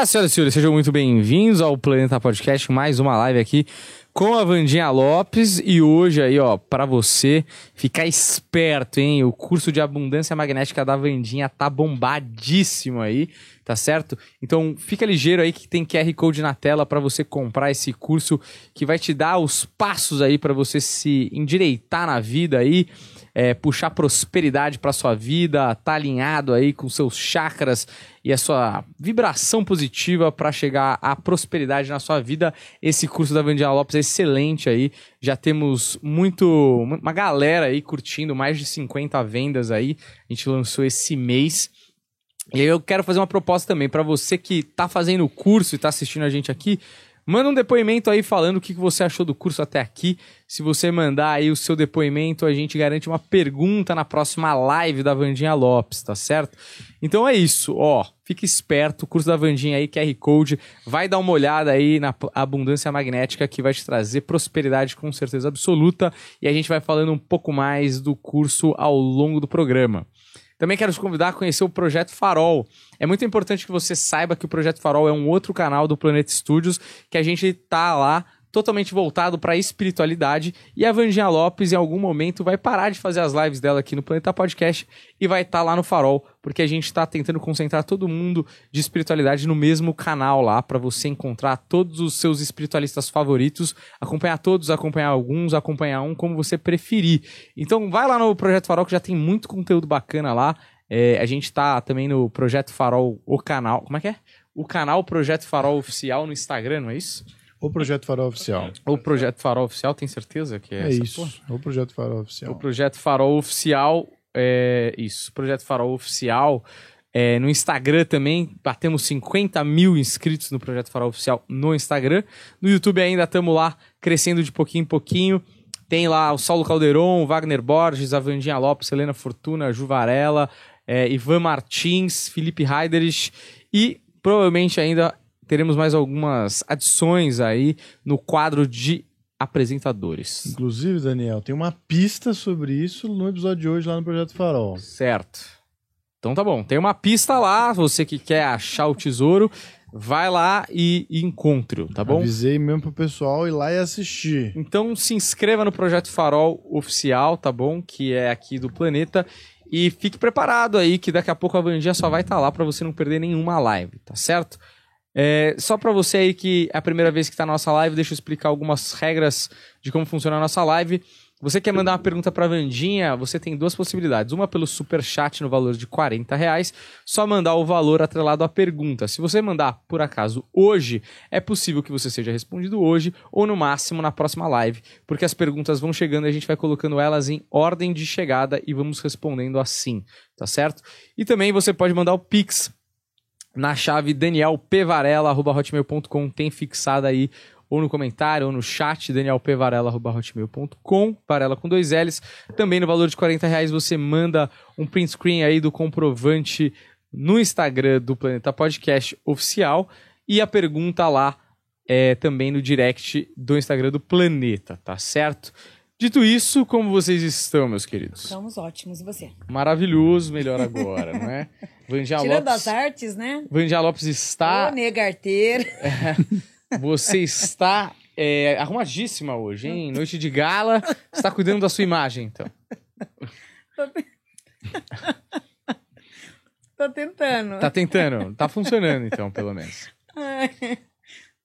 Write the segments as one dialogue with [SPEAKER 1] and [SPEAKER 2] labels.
[SPEAKER 1] Olá, senhoras e senhores, sejam muito bem-vindos ao Planeta Podcast, mais uma live aqui com a Vandinha Lopes e hoje aí, ó, para você ficar esperto, hein? O curso de abundância magnética da Vandinha tá bombadíssimo aí, tá certo? Então, fica ligeiro aí que tem QR Code na tela para você comprar esse curso que vai te dar os passos aí para você se endireitar na vida aí é, puxar prosperidade para sua vida, tá alinhado aí com seus chakras e a sua vibração positiva para chegar à prosperidade na sua vida. Esse curso da Vandinha Lopes é excelente aí. Já temos muito uma galera aí curtindo, mais de 50 vendas aí. A gente lançou esse mês. E eu quero fazer uma proposta também para você que tá fazendo o curso e tá assistindo a gente aqui. Manda um depoimento aí falando o que você achou do curso até aqui. Se você mandar aí o seu depoimento, a gente garante uma pergunta na próxima live da Vandinha Lopes, tá certo? Então é isso, ó. Fique esperto, o curso da Vandinha aí, QR Code, vai dar uma olhada aí na abundância magnética que vai te trazer prosperidade com certeza absoluta e a gente vai falando um pouco mais do curso ao longo do programa. Também quero te convidar a conhecer o Projeto Farol. É muito importante que você saiba que o Projeto Farol é um outro canal do Planeta Studios, que a gente tá lá totalmente voltado para a espiritualidade. E a Vandinha Lopes, em algum momento, vai parar de fazer as lives dela aqui no Planeta Podcast e vai estar tá lá no Farol, porque a gente está tentando concentrar todo mundo de espiritualidade no mesmo canal lá, para você encontrar todos os seus espiritualistas favoritos, acompanhar todos, acompanhar alguns, acompanhar um, como você preferir. Então, vai lá no Projeto Farol, que já tem muito conteúdo bacana lá. É, a gente está também no Projeto Farol, o canal. Como é que é? O canal Projeto Farol Oficial no Instagram, não é isso?
[SPEAKER 2] O Projeto Farol Oficial.
[SPEAKER 1] O Projeto Farol Oficial, tem certeza que é,
[SPEAKER 2] é isso? Porra? O Projeto Farol Oficial.
[SPEAKER 1] O Projeto Farol Oficial, é isso. Projeto Farol Oficial. É, no Instagram também, batemos 50 mil inscritos no Projeto Farol Oficial no Instagram. No YouTube ainda estamos lá, crescendo de pouquinho em pouquinho. Tem lá o Saulo Calderon, Wagner Borges, a Vandinha Lopes, Helena Fortuna, Ju Varela, é, Ivan Martins, Felipe Heiderich e provavelmente ainda teremos mais algumas adições aí no quadro de apresentadores.
[SPEAKER 2] Inclusive, Daniel, tem uma pista sobre isso no episódio de hoje lá no Projeto Farol.
[SPEAKER 1] Certo. Então tá bom, tem uma pista lá, você que quer achar o tesouro, vai lá e, e encontre, tá bom?
[SPEAKER 2] Avisei mesmo pro pessoal ir lá e assistir.
[SPEAKER 1] Então se inscreva no Projeto Farol oficial, tá bom? Que é aqui do planeta. E fique preparado aí que daqui a pouco a Vandinha só vai estar tá lá para você não perder nenhuma live, tá certo? É, só para você aí que é a primeira vez que está na nossa live, deixa eu explicar algumas regras de como funciona a nossa live. Você quer mandar uma pergunta para Vandinha? Você tem duas possibilidades. Uma pelo super chat no valor de 40 reais, só mandar o valor atrelado à pergunta. Se você mandar por acaso hoje, é possível que você seja respondido hoje ou no máximo na próxima live, porque as perguntas vão chegando e a gente vai colocando elas em ordem de chegada e vamos respondendo assim, tá certo? E também você pode mandar o Pix na chave danielpvarela.hotmail.com tem fixada aí ou no comentário ou no chat danielpvarela.hotmail.com Varela com dois L's. Também no valor de 40 reais você manda um print screen aí do comprovante no Instagram do Planeta Podcast Oficial e a pergunta lá é também no direct do Instagram do Planeta, tá certo? Dito isso, como vocês estão, meus queridos?
[SPEAKER 3] Estamos ótimos, e você?
[SPEAKER 1] Maravilhoso, melhor agora, não é?
[SPEAKER 3] Vandia Tirando Lopes, as artes, né?
[SPEAKER 1] Vandia Lopes está...
[SPEAKER 3] Ô, negarteiro.
[SPEAKER 1] É, você está é, arrumadíssima hoje, hein? Noite de gala. está cuidando da sua imagem, então.
[SPEAKER 3] Tô tentando.
[SPEAKER 1] Tá tentando. Tá funcionando, então, pelo menos.
[SPEAKER 3] Ai,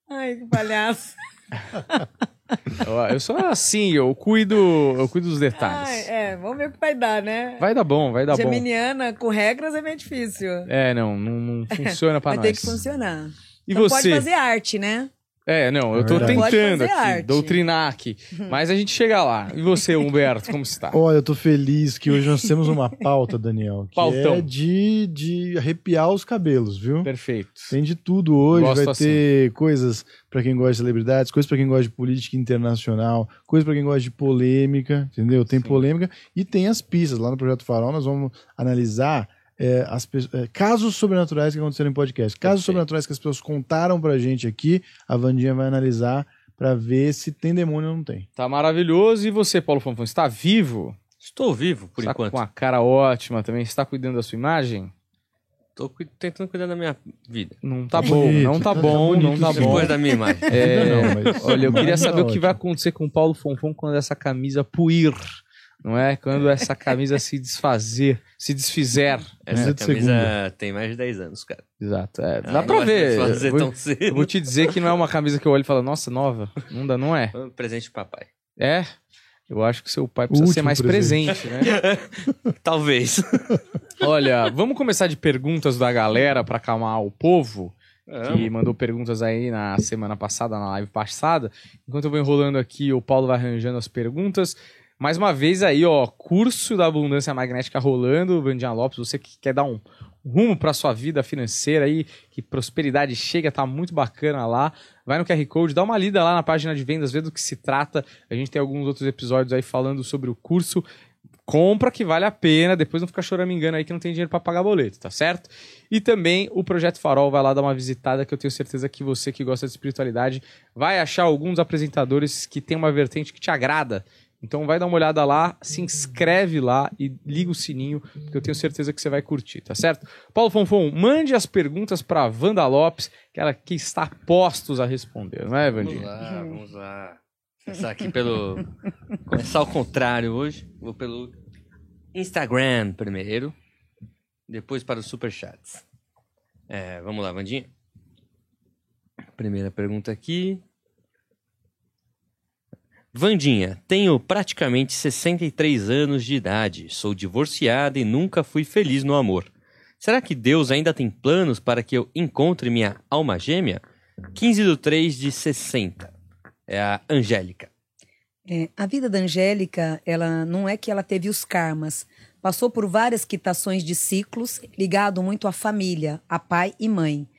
[SPEAKER 3] Ai que palhaço.
[SPEAKER 1] Eu sou assim, eu cuido, eu cuido dos detalhes. Ai,
[SPEAKER 3] é, vamos ver o que vai dar, né?
[SPEAKER 1] Vai dar bom, vai dar
[SPEAKER 3] Geminiana, bom. com regras é meio difícil.
[SPEAKER 1] É, não, não, não funciona pra
[SPEAKER 3] vai
[SPEAKER 1] nós.
[SPEAKER 3] Vai ter que funcionar.
[SPEAKER 1] E
[SPEAKER 3] Então
[SPEAKER 1] você?
[SPEAKER 3] pode fazer arte, né?
[SPEAKER 1] É, não, eu
[SPEAKER 2] É
[SPEAKER 1] tô
[SPEAKER 2] verdade.
[SPEAKER 1] Tentando aqui,
[SPEAKER 3] arte.
[SPEAKER 1] doutrinar aqui. Mas a gente chega lá. E você, Humberto, como está?
[SPEAKER 2] Olha, eu tô feliz que hoje nós temos uma pauta, Daniel, que
[SPEAKER 1] Pautão.
[SPEAKER 2] é de, de arrepiar os cabelos, viu?
[SPEAKER 1] Perfeito.
[SPEAKER 2] Tem de tudo hoje,
[SPEAKER 1] Gosto
[SPEAKER 2] vai
[SPEAKER 1] assim.
[SPEAKER 2] ter coisas pra quem gosta de celebridades, coisas pra quem gosta de política internacional, coisas pra quem gosta de polêmica, entendeu? Tem
[SPEAKER 1] Sim.
[SPEAKER 2] polêmica e tem as pistas. Lá no Projeto Farol nós vamos analisar é, as é, casos sobrenaturais que aconteceram em podcast. Casos
[SPEAKER 1] Perfeito.
[SPEAKER 2] sobrenaturais que as pessoas contaram pra gente aqui, a Vandinha vai analisar pra ver se tem demônio ou não tem.
[SPEAKER 1] Tá maravilhoso. E você, Paulo Fanfão, está vivo?
[SPEAKER 4] Estou vivo, por
[SPEAKER 1] está
[SPEAKER 4] enquanto.
[SPEAKER 1] com uma cara ótima também. Está cuidando da sua imagem?
[SPEAKER 4] Tô cu- tentando cuidar da minha vida.
[SPEAKER 1] Não tá
[SPEAKER 2] Tá
[SPEAKER 1] bom,
[SPEAKER 2] bonito,
[SPEAKER 1] não tá
[SPEAKER 2] tá- tá
[SPEAKER 1] bom, não
[SPEAKER 2] bonito
[SPEAKER 1] tá
[SPEAKER 2] sim.
[SPEAKER 1] bom.
[SPEAKER 4] Depois da minha imagem.
[SPEAKER 1] É,
[SPEAKER 2] não, mas-
[SPEAKER 1] olha, eu queria
[SPEAKER 2] mas
[SPEAKER 1] saber
[SPEAKER 2] tá
[SPEAKER 1] o que vai acontecer com o Paulo Fonfon quando essa camisa puir, não é? Quando essa camisa se desfazer, se desfizer.
[SPEAKER 4] Essa
[SPEAKER 2] de
[SPEAKER 4] camisa tem mais de 10 anos, cara.
[SPEAKER 1] Exato, é,
[SPEAKER 4] Ah,
[SPEAKER 1] dá
[SPEAKER 4] não
[SPEAKER 1] pra ver. Vou,
[SPEAKER 4] tão
[SPEAKER 1] eu
[SPEAKER 4] cedo.
[SPEAKER 1] vou te dizer que não é uma camisa que eu olho e falo, nossa, nova. Não dá, não é?
[SPEAKER 4] Um presente pro papai.
[SPEAKER 1] É? Eu acho que seu pai precisa ser mais
[SPEAKER 2] presente.
[SPEAKER 1] presente, né?
[SPEAKER 4] Talvez.
[SPEAKER 1] Olha, vamos começar de perguntas da galera pra acalmar o povo.
[SPEAKER 4] É.
[SPEAKER 1] que mandou perguntas aí na semana passada, na live passada. Enquanto eu vou enrolando aqui, o Paulo vai arranjando as perguntas. Mais uma vez aí, ó, curso da abundância magnética rolando, Vandinha Lopes, você que quer dar um rumo para sua vida financeira aí, que prosperidade chega, tá muito bacana lá. Vai no QR Code, dá uma lida lá na página de vendas, vê do que se trata. A gente tem alguns outros episódios aí falando sobre o curso. Compra que vale a pena, depois não fica choramingando aí que não tem dinheiro para pagar boleto, tá certo? E também o Projeto Farol vai lá dar uma visitada que eu tenho certeza que você que gosta de espiritualidade vai achar alguns apresentadores que tem uma vertente que te agrada. Então vai dar uma olhada lá, se inscreve lá e liga o sininho, que eu tenho certeza que você vai curtir, tá certo? Paulo Fonfon, mande as perguntas para Wanda Lopes, que ela que está postos a responder, não é,
[SPEAKER 4] Vamos
[SPEAKER 1] Vandinha?
[SPEAKER 4] lá, vamos lá. Começar aqui pelo. Começar ao contrário hoje. Vou pelo Instagram primeiro. Depois para os superchats. É, vamos lá, Vandinha. Primeira pergunta aqui. Vandinha, tenho praticamente 63 anos de idade. Sou divorciada e nunca fui feliz no amor. Será que Deus ainda tem planos para que eu encontre minha alma gêmea? 15 do 3 de 60. É a Angélica.
[SPEAKER 3] É, a vida da Angélica, ela não é que ela teve os karmas. Passou por várias quitações de ciclos, ligado muito à família, a pai e mãe.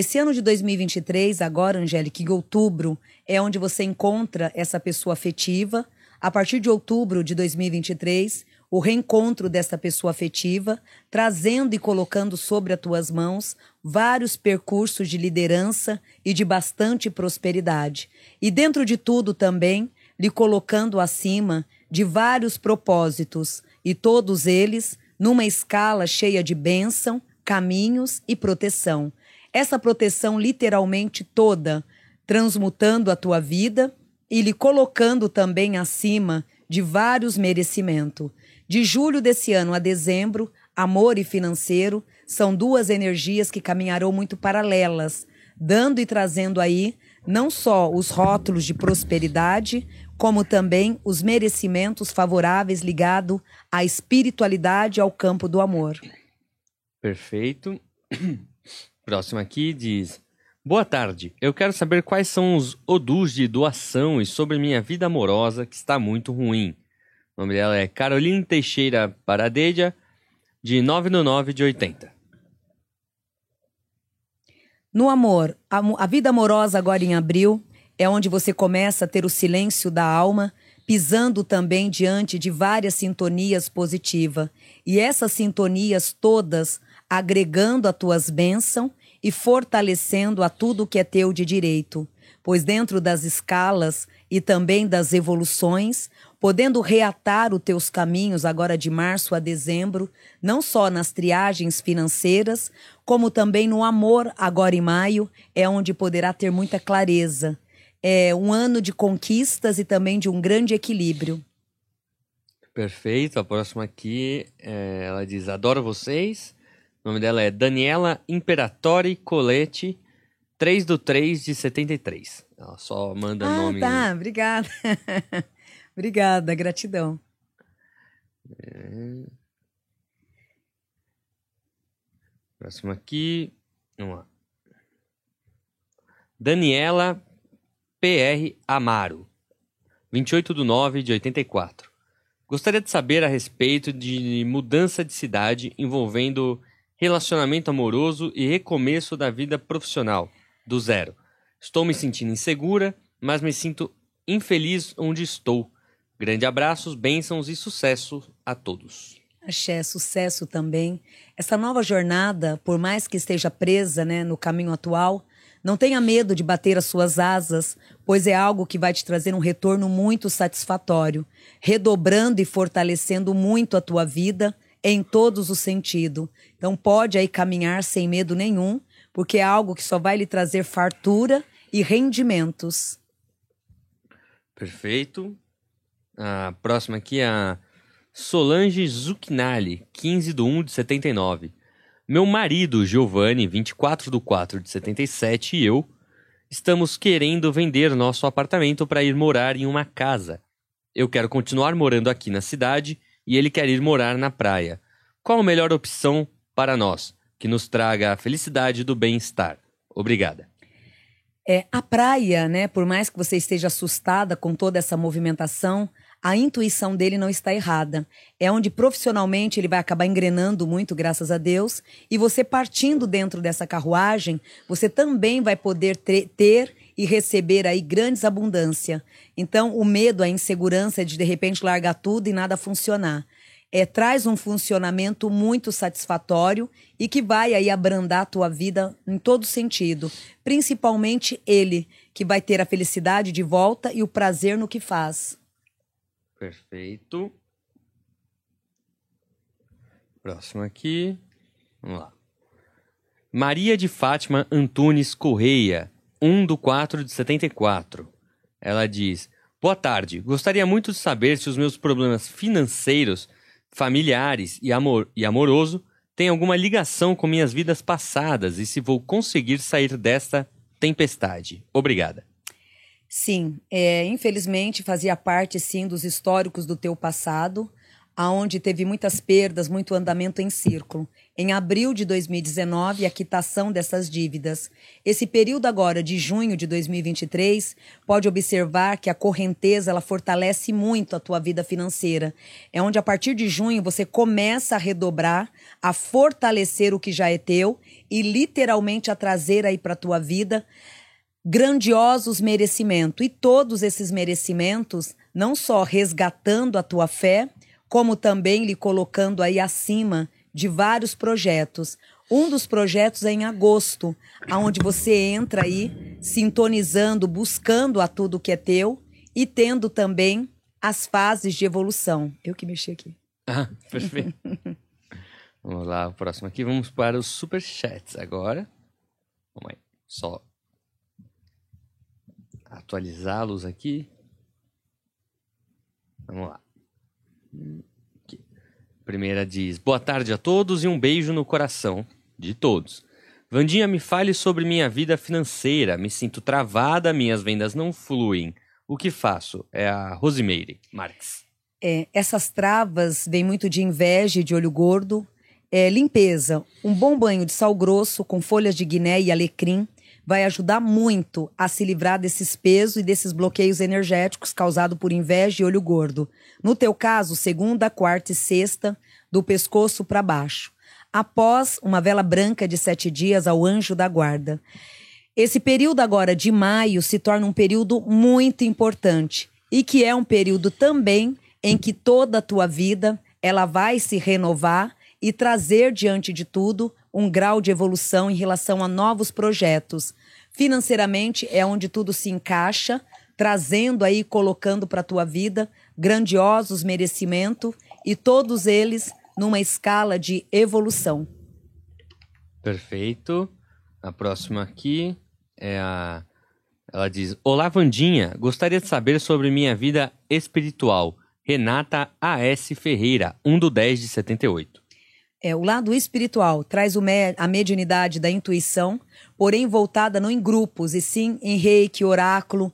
[SPEAKER 3] Esse ano de 2023, agora, Angélica, em outubro, é onde você encontra essa pessoa afetiva. A partir de outubro de 2023, o reencontro dessa pessoa afetiva, trazendo e colocando sobre as tuas mãos vários percursos de liderança e de bastante prosperidade. E dentro de tudo também, lhe colocando acima de vários propósitos, e todos eles numa escala cheia de bênção, caminhos e proteção. Essa proteção literalmente toda, transmutando a tua vida e lhe colocando também acima de vários merecimentos. De julho desse ano a dezembro, amor e financeiro são duas energias que caminharão muito paralelas, dando e trazendo aí não só os rótulos de prosperidade, como também os merecimentos favoráveis ligados à espiritualidade e ao campo do amor.
[SPEAKER 4] Perfeito. Próximo aqui diz: Boa tarde. Eu quero saber quais são os odus de doação e sobre minha vida amorosa que está muito ruim. O nome dela é Caroline Teixeira Paradeja, de 9 no 9 de 80.
[SPEAKER 3] No amor, a, a vida amorosa agora em abril é onde você começa a ter o silêncio da alma, pisando também diante de várias sintonias positivas. E essas sintonias todas agregando a tuas bênçãos e fortalecendo a tudo que é teu de direito. Pois dentro das escalas e também das evoluções, podendo reatar os teus caminhos agora de março a dezembro, não só nas triagens financeiras, como também no amor agora em maio, é onde poderá ter muita clareza. É um ano de conquistas e também de um grande equilíbrio.
[SPEAKER 4] Perfeito. A próxima aqui, é, ela diz: Adoro vocês. O nome dela é Daniela Imperatori Colete, 3 do 3 de 73. Ela só manda
[SPEAKER 3] ah,
[SPEAKER 4] nome.
[SPEAKER 3] tá, obrigada. obrigada, gratidão.
[SPEAKER 4] Próximo aqui. Vamos lá. Daniela PR Amaro, 28 de 9 de 84. Gostaria de saber a respeito de mudança de cidade envolvendo relacionamento amoroso e recomeço da vida profissional, do zero. Estou me sentindo insegura, mas me sinto infeliz onde estou. Grande abraços, bênçãos e sucesso a todos.
[SPEAKER 3] Axé, sucesso também. Essa nova jornada, por mais que esteja presa né, no caminho atual, não tenha medo de bater as suas asas, pois é algo que vai te trazer um retorno muito satisfatório, redobrando e fortalecendo muito a tua vida em todos os sentidos. Então pode aí caminhar sem medo nenhum, porque é algo que só vai lhe trazer fartura e rendimentos.
[SPEAKER 4] Perfeito. A próxima aqui é a Solange Zuchinali, 15 de 1 de 79. Meu marido, Giovanni, 24 de 4 de 77, e eu estamos querendo vender nosso apartamento para ir morar em uma casa. Eu quero continuar morando aqui na cidade e ele quer ir morar na praia. Qual a melhor opção para nós, que nos traga a felicidade do bem-estar? Obrigada.
[SPEAKER 3] É, a praia, né, por mais que você esteja assustada com toda essa movimentação, a intuição dele não está errada. É onde profissionalmente ele vai acabar engrenando muito, graças a Deus, e você partindo dentro dessa carruagem, você também vai poder ter e receber aí grandes abundância. Então, o medo, a insegurança de de repente largar tudo e nada funcionar. É, traz um funcionamento muito satisfatório e que vai aí abrandar a tua vida em todo sentido. Principalmente ele, que vai ter a felicidade de volta e o prazer no que faz.
[SPEAKER 4] Perfeito. Próximo aqui. Vamos lá. Maria de Fátima Antunes Correia, 1 do 4 de 74. Ela diz: Boa tarde. Gostaria muito de saber se os meus problemas financeiros, familiares e, amor, e amoroso têm alguma ligação com minhas vidas passadas e se vou conseguir sair desta tempestade. Obrigada.
[SPEAKER 3] Sim, é, infelizmente fazia parte sim dos históricos do teu passado, aonde teve muitas perdas, muito andamento em círculo. Em abril de 2019, a quitação dessas dívidas. Esse período agora de junho de 2023, pode observar que a correnteza ela fortalece muito a tua vida financeira. É onde a partir de junho você começa a redobrar, a fortalecer o que já é teu e literalmente a trazer aí para tua vida grandiosos merecimentos. E todos esses merecimentos, não só resgatando a tua fé, como também lhe colocando aí acima de vários projetos. Um dos projetos é em agosto, aonde você entra aí sintonizando, buscando a tudo que é teu e tendo também as fases de evolução. Eu que mexi aqui.
[SPEAKER 4] Ah, perfeito. Vamos lá, o próximo aqui. Vamos para os superchats agora. Vamos aí. Só atualizá-los aqui. Vamos lá. Primeira diz: Boa tarde a todos e um beijo no coração de todos. Vandinha, me fale sobre minha vida financeira. Me sinto travada, minhas vendas não fluem. O que faço? É a Rosimeire Marques.
[SPEAKER 3] É, essas travas vêm muito de inveja e de olho gordo. É, limpeza. Um bom banho de sal grosso com folhas de guiné e alecrim vai ajudar muito a se livrar desses pesos e desses bloqueios energéticos causados por inveja e olho gordo. No teu caso, segunda, quarta e sexta, do pescoço para baixo. Após uma vela branca de sete dias ao anjo da guarda. Esse período agora de maio se torna um período muito importante e que é um período também em que toda a tua vida ela vai se renovar e trazer diante de tudo um grau de evolução em relação a novos projetos. Financeiramente é onde tudo se encaixa, trazendo aí, colocando para a tua vida grandiosos merecimentos e todos eles numa escala de evolução.
[SPEAKER 4] Perfeito. A próxima aqui é a. Ela diz: Olá, Vandinha. Gostaria de saber sobre minha vida espiritual. Renata A.S. Ferreira, 1 do 10 de 78.
[SPEAKER 3] É, o lado espiritual traz a mediunidade da intuição, porém voltada não em grupos, e sim em reiki, oráculo,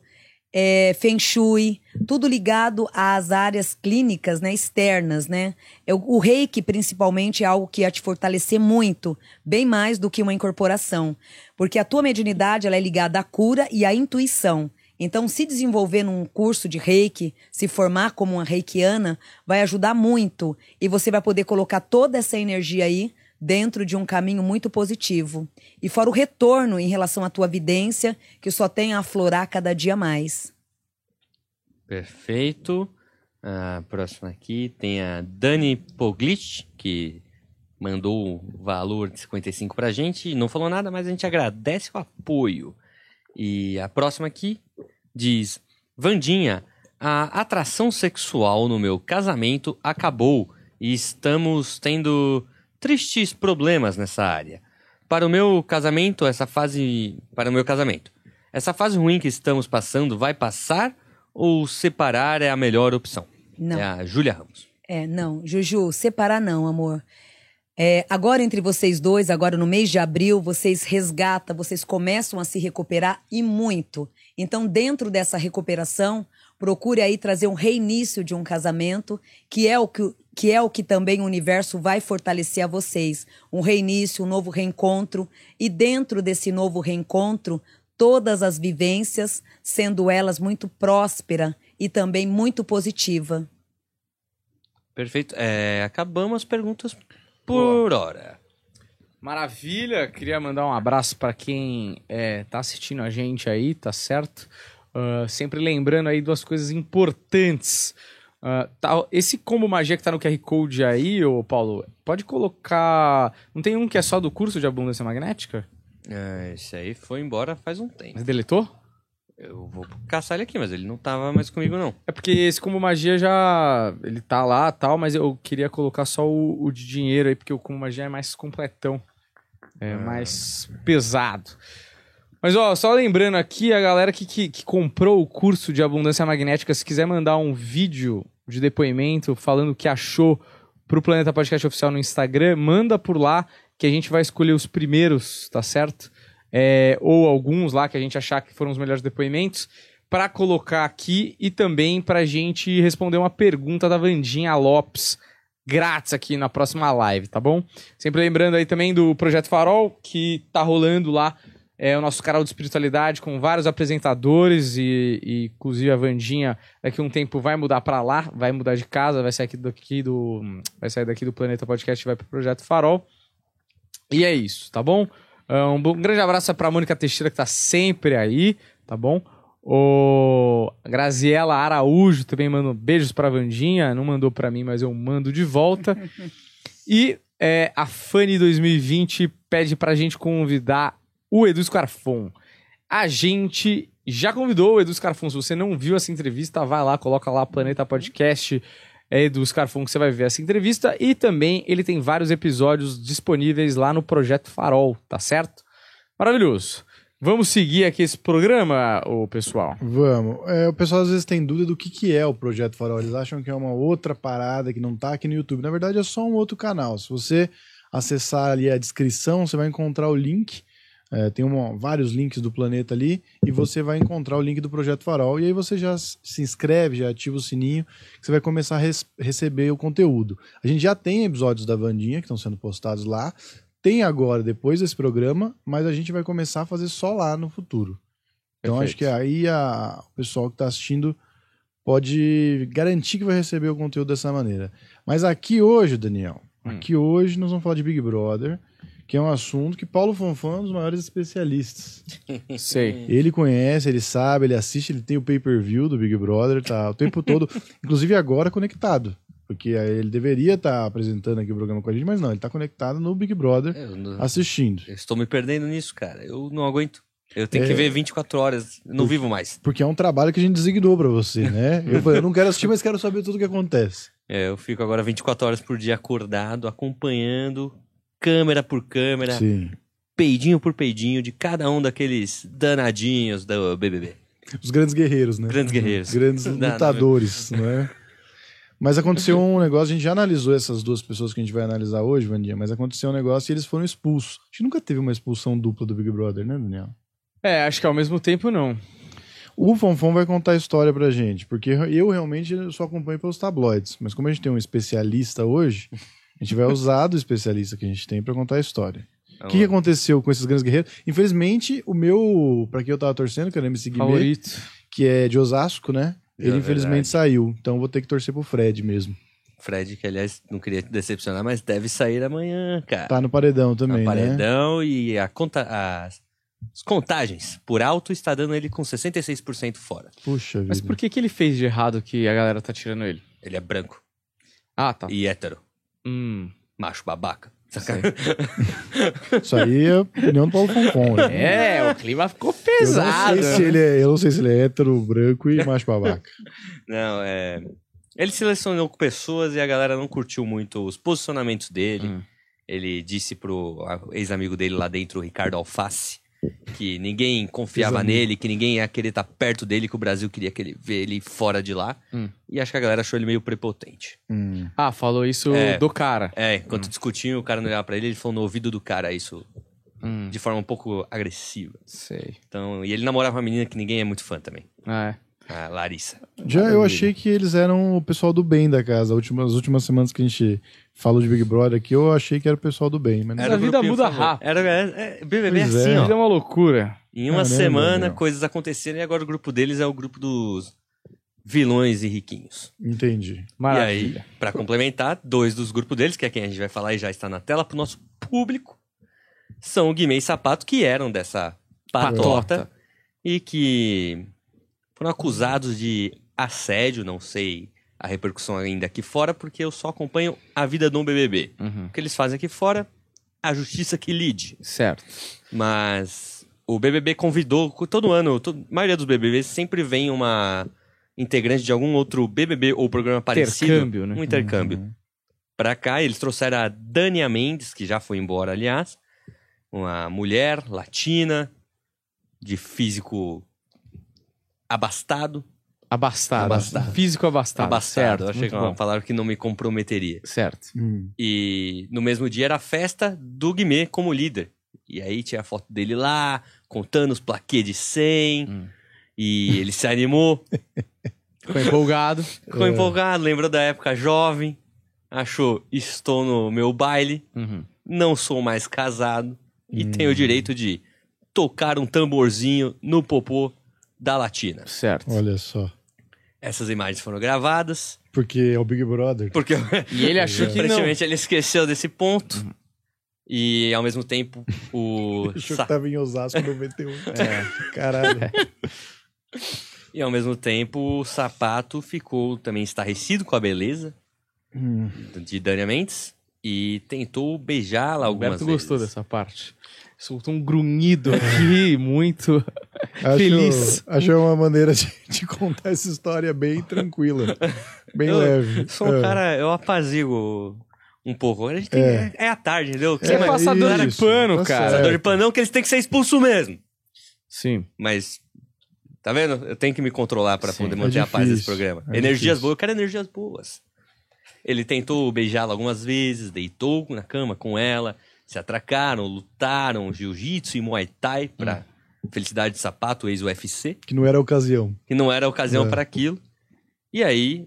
[SPEAKER 3] é, Feng Shui, tudo ligado às áreas clínicas, né, externas, né? É, o, o reiki, principalmente, é algo que ia te fortalecer muito, bem mais do que uma incorporação. Porque a tua mediunidade, ela é ligada à cura e à intuição. Então, se desenvolver num curso de reiki, se formar como uma reikiana, vai ajudar muito. E você vai poder colocar toda essa energia aí dentro de um caminho muito positivo. E fora o retorno em relação à tua vidência, que só tem a aflorar cada dia mais.
[SPEAKER 4] Perfeito. A próxima aqui tem a Dani Poglitch, que mandou o valor de 55 pra gente. Não falou nada, mas a gente agradece o apoio. E a próxima aqui diz: Vandinha, a atração sexual no meu casamento acabou e estamos tendo tristes problemas nessa área. Para o meu casamento, essa fase. Para o meu casamento. Essa fase ruim que estamos passando vai passar ou separar é a melhor opção?
[SPEAKER 3] Não.
[SPEAKER 4] É a Júlia Ramos.
[SPEAKER 3] É, não. Juju, separar não, amor. É, agora entre vocês dois, agora no mês de abril, vocês resgatam, vocês começam a se recuperar e muito. Então, dentro dessa recuperação, procure aí trazer um reinício de um casamento, que é o que, que é o que também o universo vai fortalecer a vocês. Um reinício, um novo reencontro. E dentro desse novo reencontro, todas as vivências, sendo elas muito próspera e também muito positiva.
[SPEAKER 4] Perfeito. É, acabamos as perguntas por hora.
[SPEAKER 1] Maravilha, queria mandar um abraço para quem é, tá assistindo a gente aí, tá certo? Uh, sempre lembrando aí duas coisas importantes. Uh, tá, esse combo magia que tá no QR Code aí, ô Paulo, pode colocar. Não tem um que é só do curso de abundância magnética?
[SPEAKER 4] É, esse aí foi embora faz um tempo.
[SPEAKER 1] Mas deletou?
[SPEAKER 4] Eu vou caçar ele aqui, mas ele não tava mais comigo, não.
[SPEAKER 1] É porque esse combo magia já. Ele tá lá tal, mas eu queria colocar só o, o de dinheiro aí, porque o combo magia é mais completão. É mais pesado. Mas ó, só lembrando aqui, a galera que, que, que comprou o curso de abundância magnética, se quiser mandar um vídeo de depoimento falando o que achou pro Planeta Podcast Oficial no Instagram, manda por lá que a gente vai escolher os primeiros, tá certo? É, ou alguns lá que a gente achar que foram os melhores depoimentos, para colocar aqui e também pra gente responder uma pergunta da Vandinha Lopes, grátis aqui na próxima live, tá bom? Sempre lembrando aí também do Projeto Farol, que tá rolando lá, é o nosso canal de espiritualidade com vários apresentadores e, e inclusive a Vandinha daqui um tempo vai mudar para lá, vai mudar de casa, vai sair daqui do vai sair daqui do Planeta Podcast e vai pro Projeto Farol. E é isso, tá bom? Um, bom- um grande abraço pra Mônica Teixeira, que tá sempre aí, tá bom? O Graziela Araújo também mandou beijos pra Vandinha. Não mandou pra mim, mas eu mando de volta. e é, a Fanny 2020 pede pra gente convidar o Edu Scarfon. A gente já convidou o Edu Scarfon. Se você não viu essa entrevista, vai lá, coloca lá Planeta Podcast é, Edu Scarfon que você vai ver essa entrevista. E também ele tem vários episódios disponíveis lá no Projeto Farol, tá certo? Maravilhoso. Vamos seguir aqui esse programa, ô pessoal.
[SPEAKER 2] Vamos. É, o pessoal às vezes tem dúvida do que, que é o Projeto Farol. Eles acham que é uma outra parada que não tá aqui no YouTube. Na verdade, é só um outro canal. Se você acessar ali a descrição, você vai encontrar o link. É, tem uma- vários links do planeta ali. E você vai encontrar o link do Projeto Farol. E aí você já se inscreve, já ativa o sininho, que você vai começar a receber o conteúdo. A gente já tem episódios da Vandinha que estão sendo postados lá. Tem agora, depois desse programa, mas a gente vai começar a fazer só lá no futuro. Então
[SPEAKER 1] Perfeito.
[SPEAKER 2] acho que aí a- o pessoal que está assistindo pode garantir que vai receber o conteúdo dessa maneira. Mas aqui hoje, Daniel,
[SPEAKER 1] Hum.
[SPEAKER 2] aqui hoje nós vamos falar de Big Brother, que é um assunto que Paulo Fonfon é um dos maiores especialistas.
[SPEAKER 1] Sei.
[SPEAKER 2] Ele conhece, ele sabe, ele assiste, ele tem o pay-per-view do Big Brother, tá o tempo todo, inclusive agora conectado. Porque aí ele deveria estar apresentando aqui o programa com a gente, mas não, ele está conectado no Big Brother
[SPEAKER 4] Eu, não-
[SPEAKER 2] assistindo.
[SPEAKER 4] eu estou me perdendo nisso, cara. Eu não aguento. Eu tenho
[SPEAKER 2] É.
[SPEAKER 4] que ver 24 horas. Não vivo mais.
[SPEAKER 2] Porque é um trabalho que a gente designou pra você, né? Eu, falei, eu não quero assistir, mas quero saber tudo o que acontece.
[SPEAKER 4] É, eu fico agora 24 horas por dia acordado, acompanhando, câmera por câmera,
[SPEAKER 2] Sim.
[SPEAKER 4] peidinho por peidinho de cada um daqueles danadinhos do BBB.
[SPEAKER 2] Os grandes guerreiros, né?
[SPEAKER 4] Grandes guerreiros.
[SPEAKER 2] Os grandes lutadores, não é? Mas aconteceu um negócio, a gente já analisou essas duas pessoas que a gente vai analisar hoje, Vandinha, mas aconteceu um negócio e eles foram expulsos. A gente nunca teve uma expulsão dupla do Big Brother, né, Daniel?
[SPEAKER 1] É, acho que ao mesmo tempo não.
[SPEAKER 2] O Fonfon vai contar a história pra gente, porque eu realmente só acompanho pelos tabloides. Mas como a gente tem um especialista hoje, a gente vai usar do especialista que a gente tem pra contar a história. O que, que aconteceu com esses grandes guerreiros? Infelizmente, o meu, pra quem eu tava torcendo, que era MC Guimê,
[SPEAKER 1] Favorito.
[SPEAKER 2] que é de Osasco, né? Ele
[SPEAKER 4] É
[SPEAKER 2] infelizmente
[SPEAKER 4] verdade.
[SPEAKER 2] saiu. Então vou ter que torcer pro Fred mesmo.
[SPEAKER 4] Fred, que aliás não queria te decepcionar, mas deve sair amanhã, cara.
[SPEAKER 2] Tá no paredão também,
[SPEAKER 4] no
[SPEAKER 2] né?
[SPEAKER 4] paredão e a conta, as, as contagens por alto está dando ele com 66% fora.
[SPEAKER 2] Puxa vida.
[SPEAKER 1] Mas por que, que ele fez de errado que a galera tá tirando ele?
[SPEAKER 4] Ele é branco
[SPEAKER 1] Ah, tá.
[SPEAKER 4] e hétero,
[SPEAKER 1] Hum.
[SPEAKER 4] macho babaca.
[SPEAKER 2] Isso aí é a opinião do Paulo Fonfon. né?
[SPEAKER 1] É, o clima ficou
[SPEAKER 2] Eu não,
[SPEAKER 1] pesado.
[SPEAKER 2] sei se ele é, eu não sei se ele é hétero, branco e macho babaca.
[SPEAKER 4] Não, é. Ele selecionou com pessoas e a galera não curtiu muito os posicionamentos dele.
[SPEAKER 1] Hum.
[SPEAKER 4] Ele disse pro ex-amigo dele lá dentro, o Ricardo Alface, que ninguém confiava nele, que ninguém ia querer estar perto dele, que o Brasil queria que ele, ver ele fora de lá.
[SPEAKER 1] Hum.
[SPEAKER 4] E acho que a galera achou ele meio prepotente.
[SPEAKER 2] Hum.
[SPEAKER 1] Ah, falou isso
[SPEAKER 4] É.
[SPEAKER 1] do cara.
[SPEAKER 4] É, enquanto discutiam, o cara não olhava pra ele, ele falou no ouvido do cara isso
[SPEAKER 1] Hum,
[SPEAKER 4] de forma um pouco agressiva.
[SPEAKER 1] sei.
[SPEAKER 4] Então, e ele namorava uma menina que ninguém é muito fã também,
[SPEAKER 1] Ah, é.
[SPEAKER 4] A Larissa.
[SPEAKER 2] Já eu
[SPEAKER 1] Maravilha.
[SPEAKER 2] achei que eles eram o pessoal do bem da casa. As últimas, as últimas semanas que a gente falou de Big Brother aqui, eu achei que era o pessoal do bem. Mas não
[SPEAKER 1] a
[SPEAKER 4] o
[SPEAKER 1] vida muda rápido.
[SPEAKER 4] Era, é, é, BBB é
[SPEAKER 2] Pois
[SPEAKER 4] assim,
[SPEAKER 2] é.
[SPEAKER 1] A
[SPEAKER 4] ó.
[SPEAKER 1] vida é uma loucura.
[SPEAKER 4] Em uma
[SPEAKER 2] Caramba,
[SPEAKER 4] semana,
[SPEAKER 2] meu.
[SPEAKER 4] coisas aconteceram e agora o grupo deles é o grupo dos vilões e riquinhos.
[SPEAKER 2] entendi.
[SPEAKER 4] E
[SPEAKER 1] Maravilha.
[SPEAKER 4] aí, pra complementar, dois dos grupos deles, que é quem a gente vai falar e já está na tela pro nosso público, são o Guimê e Sapato, que eram dessa patota,
[SPEAKER 1] Patota.
[SPEAKER 4] e que foram acusados de assédio, não sei a repercussão ainda aqui fora, porque eu só acompanho a vida do BBB.
[SPEAKER 1] Uhum.
[SPEAKER 4] O que eles fazem aqui fora, a justiça que lide.
[SPEAKER 1] Certo.
[SPEAKER 4] Mas o BBB convidou, todo ano, a maioria dos BBBs sempre vem uma integrante de algum outro BBB ou programa parecido.
[SPEAKER 1] Intercâmbio, né?
[SPEAKER 4] Um intercâmbio.
[SPEAKER 2] Uhum.
[SPEAKER 4] Pra cá, eles trouxeram a Dania Mendes, que já foi embora, aliás. Uma mulher latina, de físico abastado.
[SPEAKER 1] Abastado.
[SPEAKER 4] Abastado.
[SPEAKER 1] Físico abastado.
[SPEAKER 4] abastado,
[SPEAKER 1] Certo.
[SPEAKER 4] eu achei
[SPEAKER 1] muito
[SPEAKER 4] que uma
[SPEAKER 1] bom.
[SPEAKER 4] palavra que não me comprometeria.
[SPEAKER 1] Certo.
[SPEAKER 2] Hum.
[SPEAKER 4] E no mesmo dia era a festa do Guimê como líder. E aí tinha a foto dele lá, contando os plaquês de 100.
[SPEAKER 1] Hum.
[SPEAKER 4] E ele se animou,
[SPEAKER 1] Ficou empolgado.
[SPEAKER 4] ficou
[SPEAKER 2] É.
[SPEAKER 4] empolgado, lembrou da época jovem. Achou, estou no meu baile,
[SPEAKER 1] Uhum.
[SPEAKER 4] não sou mais casado. E
[SPEAKER 2] Hum.
[SPEAKER 4] tenho o direito de tocar um tamborzinho no popô da Latina.
[SPEAKER 1] Certo.
[SPEAKER 2] Olha só.
[SPEAKER 4] Essas imagens foram gravadas,
[SPEAKER 2] Porque é o Big Brother.
[SPEAKER 4] porque
[SPEAKER 1] E ele achou que não.
[SPEAKER 4] aparentemente ele esqueceu desse ponto. E ao mesmo tempo, o.
[SPEAKER 2] Achou
[SPEAKER 4] Sa-
[SPEAKER 2] que tava em Osasco 91.
[SPEAKER 1] É.
[SPEAKER 2] Caralho.
[SPEAKER 4] E ao mesmo tempo, o sapato ficou também estarrecido com a beleza
[SPEAKER 2] Hum.
[SPEAKER 4] de Dania Mendes e tentou beijá-la
[SPEAKER 1] O
[SPEAKER 4] algumas
[SPEAKER 1] Alberto
[SPEAKER 4] vezes.
[SPEAKER 1] gostou dessa parte. Soltou um grunhido aqui, muito
[SPEAKER 2] Acho,
[SPEAKER 1] feliz.
[SPEAKER 2] acho uma maneira de, de contar essa história bem tranquila. Bem
[SPEAKER 4] Eu
[SPEAKER 2] leve.
[SPEAKER 4] Sou um
[SPEAKER 2] É.
[SPEAKER 4] cara, eu apazigo um pouco. A gente tem,
[SPEAKER 2] É.
[SPEAKER 4] é. a tarde, entendeu?
[SPEAKER 1] Você é passador de
[SPEAKER 2] isso,
[SPEAKER 1] pano,
[SPEAKER 2] tá
[SPEAKER 1] cara.
[SPEAKER 2] certo.
[SPEAKER 4] passador de panão que eles têm que ser expulsos mesmo.
[SPEAKER 1] Sim.
[SPEAKER 4] Mas, tá vendo? Eu tenho que me controlar pra
[SPEAKER 1] Sim.
[SPEAKER 4] poder
[SPEAKER 2] É
[SPEAKER 4] manter a paz desse programa.
[SPEAKER 2] é
[SPEAKER 4] energias
[SPEAKER 2] difícil.
[SPEAKER 4] boas, eu quero energias boas. Ele tentou beijá-la algumas vezes, deitou na cama com ela, se atracaram, lutaram jiu-jitsu e muay thai pra felicidade de sapato, ex-UFC,
[SPEAKER 2] Que não era a ocasião.
[SPEAKER 4] que não era a ocasião
[SPEAKER 2] É.
[SPEAKER 4] para aquilo. E aí,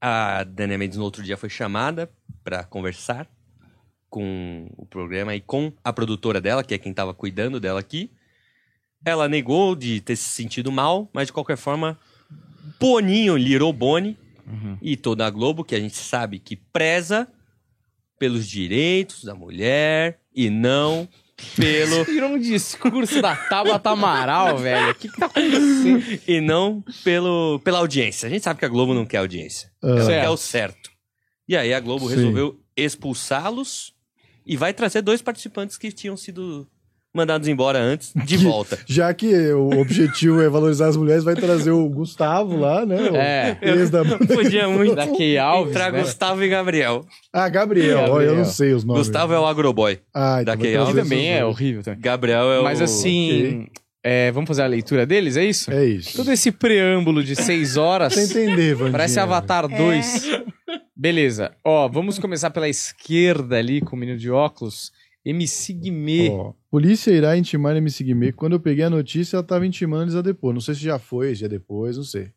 [SPEAKER 4] a Dania Mendes no outro dia foi chamada pra conversar com o programa e com a produtora dela, que é quem tava cuidando dela aqui. Ela negou de ter se sentido mal, mas de qualquer forma, Boninho, Little Boni
[SPEAKER 1] Uhum.
[SPEAKER 4] e toda a Globo, que a gente sabe que preza pelos direitos da mulher e não pelo
[SPEAKER 1] Virou um discurso da Tabata Amaral, velho. O que, que tá acontecendo?
[SPEAKER 4] e não pelo pela audiência. A gente sabe que a Globo não quer audiência.
[SPEAKER 2] Ah,
[SPEAKER 4] Ela
[SPEAKER 1] Certo.
[SPEAKER 4] quer o certo. E aí a Globo
[SPEAKER 2] Sim.
[SPEAKER 4] resolveu expulsá-los e vai trazer dois participantes que tinham sido mandados embora antes de
[SPEAKER 2] Que-
[SPEAKER 4] volta.
[SPEAKER 2] Já que o objetivo é valorizar as mulheres, vai trazer o Gustavo lá, né? O
[SPEAKER 1] É.
[SPEAKER 2] ex da
[SPEAKER 4] podia muito
[SPEAKER 1] Da Key Alves,
[SPEAKER 4] entrar
[SPEAKER 1] né?
[SPEAKER 4] Gustavo e Gabriel.
[SPEAKER 2] Ah, Gabriel. ó, eu
[SPEAKER 1] Gabriel.
[SPEAKER 2] não sei os nomes.
[SPEAKER 4] Gustavo é o agroboy.
[SPEAKER 2] Ah, então
[SPEAKER 4] Alves
[SPEAKER 1] Que também é horrível também.
[SPEAKER 4] Gabriel é o...
[SPEAKER 1] Mas assim, é, vamos fazer a leitura deles, é isso?
[SPEAKER 2] É isso.
[SPEAKER 1] Todo esse preâmbulo de seis horas
[SPEAKER 2] Pra entender, Vandinha.
[SPEAKER 1] parece Avatar 2. Beleza. Ó, vamos começar pela esquerda ali com o menino de óculos. MC Guimê.
[SPEAKER 2] Ó, polícia irá intimar MC Guimê. Quando eu peguei a notícia, ela tava intimando eles a depois. Não sei se já foi, se é depois, não sei.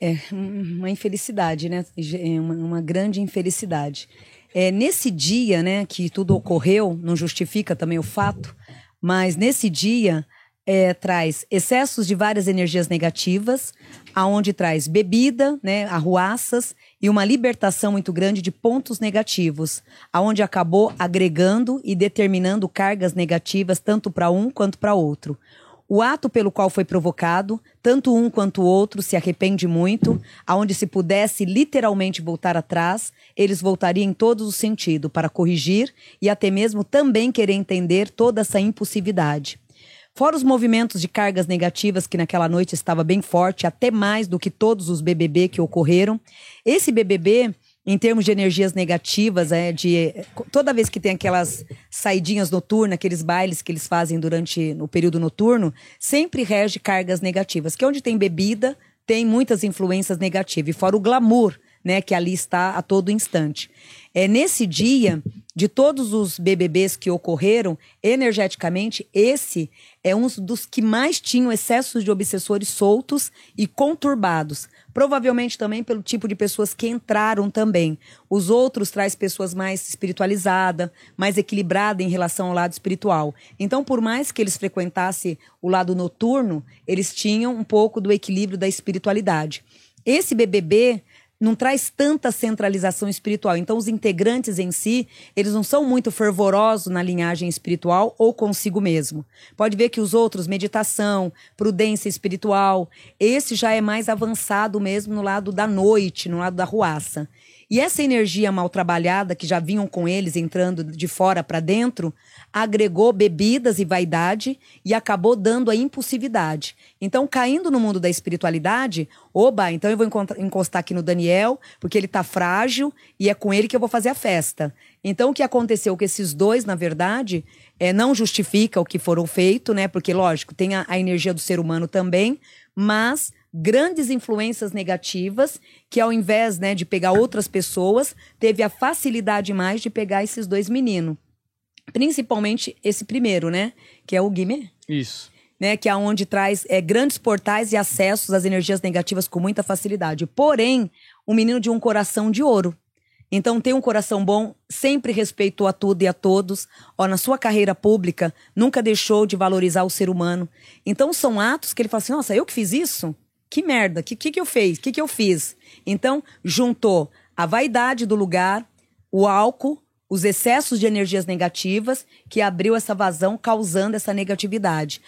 [SPEAKER 3] É uma infelicidade, né? É uma, uma grande infelicidade. É, nesse dia, né, que tudo ocorreu, não justifica também o fato, mas nesse dia é, traz excessos de várias energias negativas, aonde traz bebida, né, arruaças e uma libertação muito grande de pontos negativos, aonde acabou agregando e determinando cargas negativas tanto para um quanto para outro. O ato pelo qual foi provocado, tanto um quanto o outro se arrepende muito, aonde se pudesse literalmente voltar atrás, eles voltariam em todos os sentidos para corrigir e até mesmo também querer entender toda essa impulsividade. Fora os movimentos de cargas negativas que naquela noite estava bem forte, até mais do que todos os BBB que ocorreram. Esse BBB em termos de energias negativas, é de toda vez que tem aquelas saidinhas noturnas, aqueles bailes que eles fazem durante no período noturno, sempre rege cargas negativas. Que onde tem bebida, tem muitas influências negativas, e fora o glamour, né, que ali está a todo instante. É nesse dia de todos os BBBs que ocorreram, energeticamente, esse é um dos que mais tinham excessos de obsessores soltos e conturbados. Provavelmente também pelo tipo de pessoas que entraram também. Os outros traz pessoas mais espiritualizadas, mais equilibradas em relação ao lado espiritual. Então, por mais que eles frequentassem o lado noturno, eles tinham um pouco do equilíbrio da espiritualidade. Esse BBB não traz tanta centralização espiritual. Então, os integrantes em si, eles não são muito fervorosos na linhagem espiritual ou consigo mesmo. Pode ver que os outros, meditação, prudência espiritual, esse já é mais avançado mesmo no lado da noite, no lado da ruaça. E essa energia mal trabalhada que já vinham com eles entrando de fora para dentro, agregou bebidas e vaidade e acabou dando a impulsividade. Então, caindo no mundo da espiritualidade, oba, então eu vou encostar aqui no Daniel, porque ele tá frágil e é com ele que eu vou fazer a festa. Então, o que aconteceu com esses dois, na verdade, é, não justifica o que foram feito, né? Porque, lógico, tem a, a energia do ser humano também, mas grandes influências negativas que ao invés né, de pegar outras pessoas teve a facilidade mais de pegar esses dois meninos Principalmente esse primeiro, né? Que é o Guimê.
[SPEAKER 1] Isso.
[SPEAKER 3] Né, que é onde traz é, grandes portais e acessos às energias negativas com muita facilidade. Porém, um menino de um coração de ouro. Então, tem um coração bom, sempre respeitou a tudo e a todos. Ó, na sua carreira pública, nunca deixou de valorizar o ser humano. Então, são atos que ele fala assim: nossa, eu que fiz isso? Que merda, que que, que eu fiz? Que que eu fiz? Então, juntou a vaidade do lugar, o álcool, os excessos de energias negativas que abriu essa vazão, causando essa negatividade.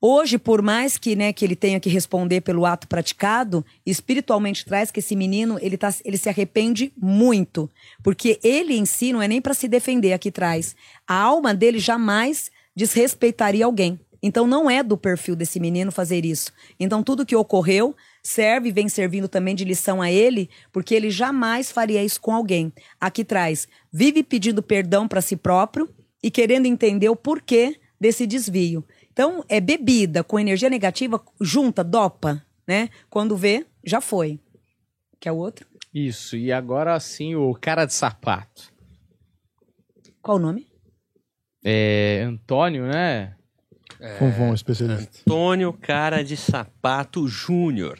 [SPEAKER 3] Hoje, por mais que, né, que ele tenha que responder pelo ato praticado, espiritualmente traz que esse menino ele, tá, ele se arrepende muito, porque ele em si não é nem para se defender aqui traz. A alma dele jamais desrespeitaria alguém. Então não é do perfil desse menino fazer isso. Então tudo que ocorreu serve e vem servindo também de lição a ele, porque ele jamais faria isso com alguém. Aqui traz, vive pedindo perdão para si próprio e querendo entender o porquê desse desvio. Então, é bebida com energia negativa, junta, dopa, né? Quando vê, já foi. Quer o outro?
[SPEAKER 1] Isso, e agora sim o cara de sapato.
[SPEAKER 3] Qual o nome?
[SPEAKER 1] É Antônio, né?
[SPEAKER 2] É, Fonfon, especialista.
[SPEAKER 4] Antônio Cara de Sapato Júnior.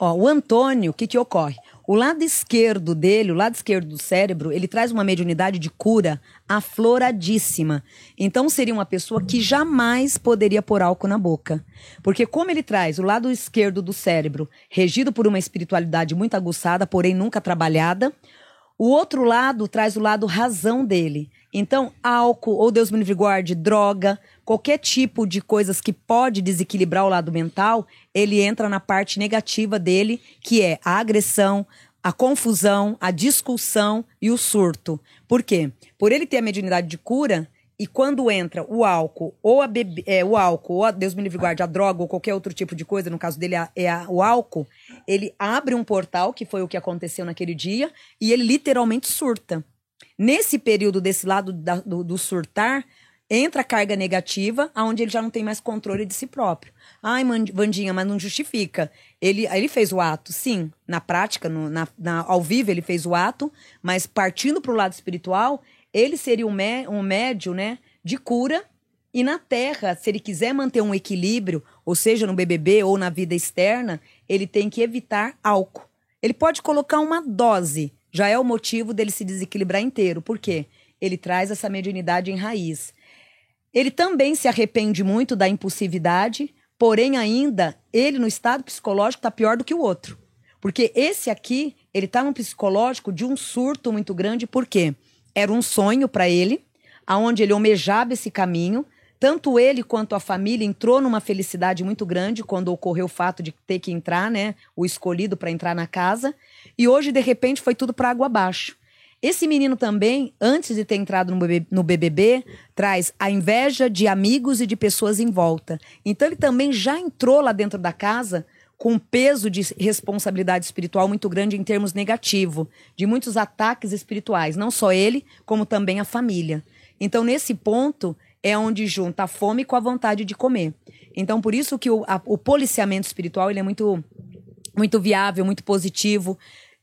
[SPEAKER 3] Ó, o Antônio, o que, que ocorre? O lado esquerdo dele, o lado esquerdo do cérebro, ele traz uma mediunidade de cura afloradíssima. Então seria uma pessoa que jamais poderia pôr álcool na boca. Porque como ele traz o lado esquerdo do cérebro, regido por uma espiritualidade muito aguçada, porém nunca trabalhada, o outro lado traz o lado razão dele. Então, álcool, ou Deus me livre guarde, droga, qualquer tipo de coisas que pode desequilibrar o lado mental, ele entra na parte negativa dele, que é a agressão, a confusão, a discussão e o surto. Por quê? Por ele ter a mediunidade de cura, e quando entra o álcool, ou a bebe, é, o álcool, ou a, Deus me livre guarde, a droga, ou qualquer outro tipo de coisa, no caso dele é, é a, o álcool, ele abre um portal, que foi o que aconteceu naquele dia, e ele literalmente surta. Nesse período desse lado da, do, do surtar, entra a carga negativa, aonde ele já não tem mais controle de si próprio. Ai, Vandinha, mas não justifica. Ele, ele fez o ato, sim, na prática, no, na, na, ao vivo ele fez o ato, mas partindo para o lado espiritual, ele seria um, mé um médio, né, de cura. E na Terra, se ele quiser manter um equilíbrio, ou seja, no BBB ou na vida externa, ele tem que evitar álcool. Ele pode colocar uma dose, já é o motivo dele se desequilibrar inteiro. Por quê? Ele traz essa mediunidade em raiz. Ele também se arrepende muito da impulsividade, porém ainda ele no estado psicológico está pior do que o outro. Porque esse aqui, ele está num psicológico de um surto muito grande, porque era um sonho para ele, aonde ele almejava esse caminho, tanto ele quanto a família entrou numa felicidade muito grande quando ocorreu o fato de ter que entrar, né, o escolhido para entrar na casa, e hoje de repente foi tudo para água abaixo. Esse menino também, antes de ter entrado no BBB, traz a inveja de amigos e de pessoas em volta. Então ele também já entrou lá dentro da casa com um peso de responsabilidade espiritual muito grande em termos negativo, de muitos ataques espirituais, não só ele, como também a família. Então nesse ponto é onde junta a fome com a vontade de comer. Então por isso que o, a, o policiamento espiritual ele é muito muito viável, muito positivo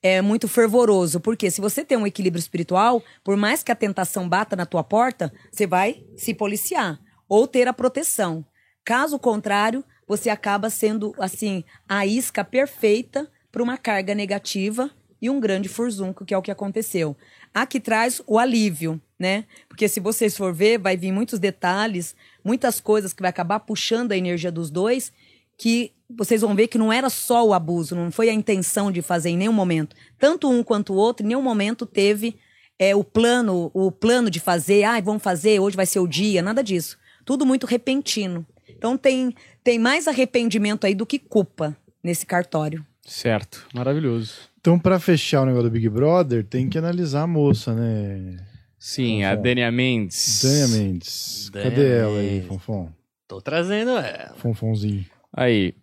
[SPEAKER 3] é muito fervoroso. Porque se você tem um equilíbrio espiritual, por mais que a tentação bata na tua porta, você vai se policiar ou ter a proteção. Caso contrário, você acaba sendo assim a isca perfeita para uma carga negativa e um grande furzunco, que é o que aconteceu. Aqui traz o alívio, né? Porque se vocês for ver, vai vir muitos detalhes, muitas coisas que vai acabar puxando a energia dos dois que vocês vão ver que não era só o abuso, não foi a intenção de fazer em nenhum momento. Tanto um quanto o outro, em nenhum momento teve é, o plano, o plano de fazer, ah, vamos fazer, hoje vai ser o dia, nada disso. Tudo muito repentino. Então tem, tem mais arrependimento aí do que culpa nesse cartório.
[SPEAKER 1] Certo, maravilhoso.
[SPEAKER 2] Então, para fechar o negócio do Big Brother, tem que analisar a moça, né?
[SPEAKER 1] Sim, Fonfon. a Dania Mendes.
[SPEAKER 2] Dania Mendes. Cadê ela aí, Fonfon?
[SPEAKER 4] Tô trazendo ela.
[SPEAKER 2] Fonfonzinho.
[SPEAKER 1] Aí,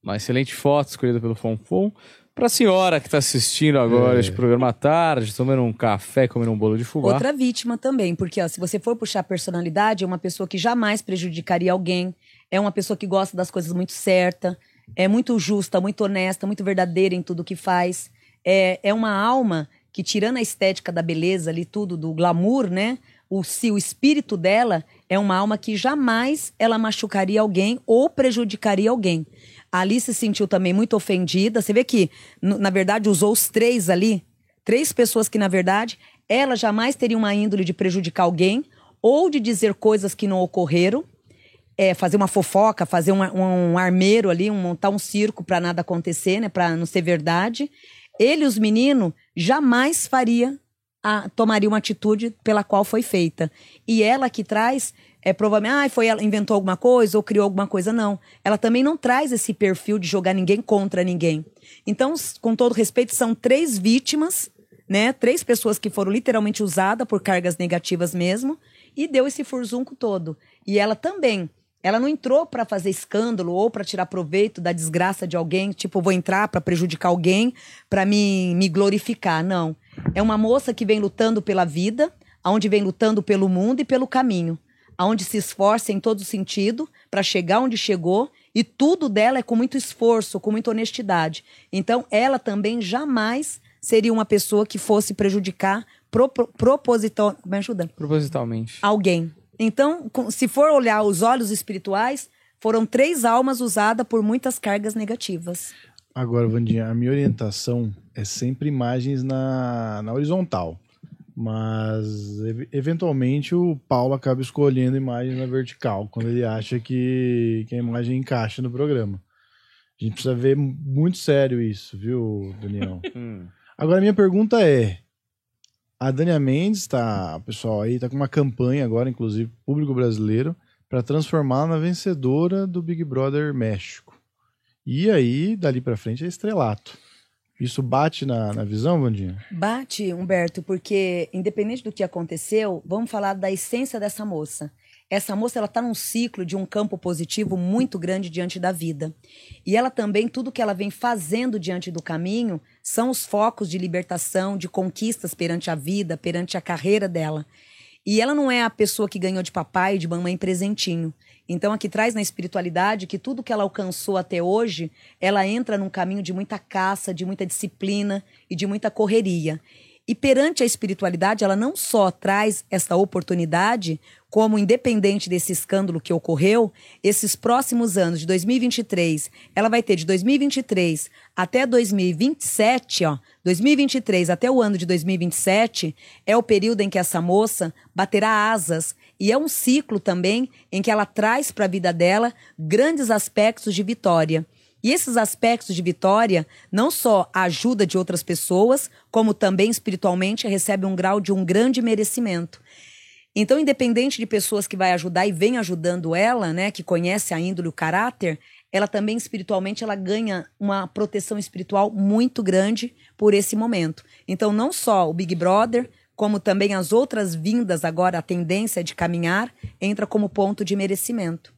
[SPEAKER 1] uma excelente foto escolhida pelo Fonfon. Pra senhora que tá assistindo agora é. este programa à tarde, tomando um café, comendo um bolo de fubá.
[SPEAKER 3] Outra vítima também, porque ó, se você for puxar a personalidade, é uma pessoa que jamais prejudicaria alguém, é uma pessoa que gosta das coisas muito certa, é muito justa, muito honesta, muito verdadeira em tudo que faz. É, é uma alma que, tirando a estética da beleza ali, tudo, do glamour, né? O, se o espírito dela é uma alma que jamais ela machucaria alguém ou prejudicaria alguém. A Alice se sentiu também muito ofendida. Você vê que, na verdade, usou os três ali. Três pessoas que, na verdade, ela jamais teria uma índole de prejudicar alguém ou de dizer coisas que não ocorreram. É, fazer uma fofoca, fazer um, um, armeiro ali, um, montar um circo para nada acontecer, né? Para não ser verdade. Ele, os meninos, jamais faria a, tomaria uma atitude pela qual foi feita. E ela que traz, é provavelmente, ah, foi ela inventou alguma coisa ou criou alguma coisa, não. Ela também não traz esse perfil de jogar ninguém contra ninguém. Então, com todo respeito, são três vítimas, né? Três pessoas que foram literalmente usadas por cargas negativas mesmo, e deu esse furzunco todo. E ela também. Ela não entrou para fazer escândalo ou para tirar proveito da desgraça de alguém, tipo, vou entrar para prejudicar alguém, para me, me glorificar. Não. É uma moça que vem lutando pela vida, aonde vem lutando pelo mundo e pelo caminho, aonde se esforça em todo sentido para chegar onde chegou e tudo dela é com muito esforço, com muita honestidade. Então, ela também jamais seria uma pessoa que fosse prejudicar pro, pro, proposital, me ajuda?
[SPEAKER 1] Propositalmente.
[SPEAKER 3] Alguém. Então, se for olhar os olhos espirituais, foram três almas usadas por muitas cargas negativas.
[SPEAKER 2] Agora, Vandinha, a minha orientação é sempre imagens na, na horizontal. Mas, eventualmente, o Paulo acaba escolhendo imagens na vertical, quando ele acha que, que a imagem encaixa no programa. A gente precisa ver muito sério isso, viu, Daniel? Hum. Agora, minha pergunta é: a Dania Mendes tá, pessoal aí, tá com uma campanha agora, inclusive, público brasileiro, para transformá-la na vencedora do Big Brother México. E aí, dali para frente, é estrelato. Isso bate na, na visão, Vandinha?
[SPEAKER 3] Bate, Humberto, porque independente do que aconteceu, vamos falar da essência dessa moça. Essa moça ela está num ciclo de um campo positivo muito grande diante da vida. E ela também, tudo que ela vem fazendo diante do caminho, são os focos de libertação, de conquistas perante a vida, perante a carreira dela. E ela não é a pessoa que ganhou de papai e de mamãe presentinho. Então, aqui traz na espiritualidade que tudo que ela alcançou até hoje, ela entra num caminho de muita caça, de muita disciplina e de muita correria. E perante a espiritualidade, ela não só traz essa oportunidade, como independente desse escândalo que ocorreu, esses próximos anos de 2023, ela vai ter de 2023 até 2027, ó, 2023 até o ano de 2027 é o período em que essa moça baterá asas e é um ciclo também em que ela traz para a vida dela grandes aspectos de vitória. E esses aspectos de vitória não só a ajuda de outras pessoas, como também espiritualmente recebe um grau de um grande merecimento. Então, independente de pessoas que vai ajudar e vem ajudando ela, né, que conhece a índole, o caráter, ela também espiritualmente ela ganha uma proteção espiritual muito grande por esse momento. Então, não só o Big Brother, como também as outras vindas agora, a tendência de caminhar, entra como ponto de merecimento.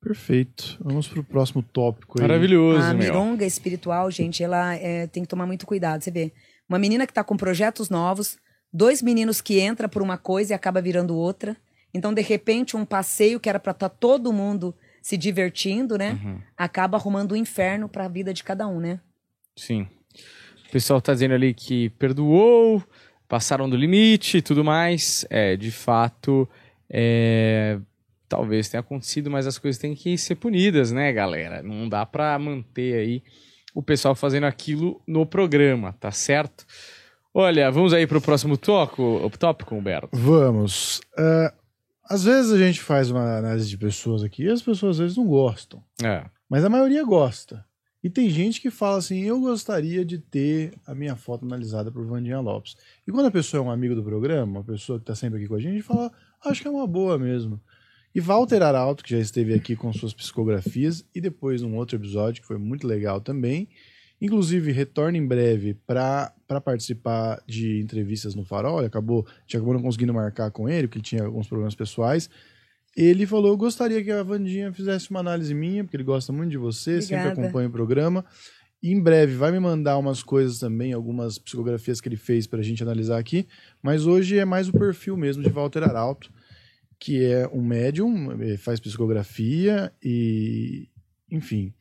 [SPEAKER 2] Perfeito. Vamos pro próximo tópico aí.
[SPEAKER 1] Maravilhoso,
[SPEAKER 3] A
[SPEAKER 1] meu.
[SPEAKER 3] mironga espiritual, gente, ela é, tem que tomar muito cuidado. Você vê, uma menina que tá com projetos novos, dois meninos que entra por uma coisa e acaba virando outra. Então, de repente, um passeio que era para estar todo mundo se divertindo, né?
[SPEAKER 1] Uhum.
[SPEAKER 3] Acaba arrumando o inferno para a vida de cada um, né?
[SPEAKER 1] Sim. O pessoal tá dizendo ali que perdoou, passaram do limite e tudo mais. É, de fato, é, talvez tenha acontecido, mas as coisas têm que ser punidas, né, galera? Não dá pra manter aí o pessoal fazendo aquilo no programa, tá certo? Olha, vamos aí pro próximo tópico, tópico Humberto.
[SPEAKER 2] Vamos. É, às vezes a gente faz uma análise de pessoas aqui e as pessoas às vezes não gostam.
[SPEAKER 1] É.
[SPEAKER 2] Mas a maioria gosta. E tem gente que fala assim: eu gostaria de ter a minha foto analisada por Vandinha Lopes. E quando a pessoa é um amigo do programa, uma pessoa que está sempre aqui com a gente, a gente fala: acho que é uma boa mesmo. E Walter Arauto, que já esteve aqui com suas psicografias, e depois num outro episódio que foi muito legal também. Inclusive, retorna em breve para participar de entrevistas no Farol. Ele acabou, a gente acabou não conseguindo marcar com ele, porque ele tinha alguns problemas pessoais. Ele falou: Eu gostaria que a Vandinha fizesse uma análise minha, porque ele gosta muito de você, sempre
[SPEAKER 3] Obrigada.
[SPEAKER 2] acompanha o programa. E em breve vai me mandar umas coisas também, algumas psicografias que ele fez para a gente analisar aqui. Mas hoje é mais o perfil mesmo de Walter Arauto, que é um médium, eh, faz psicografia e. Enfim.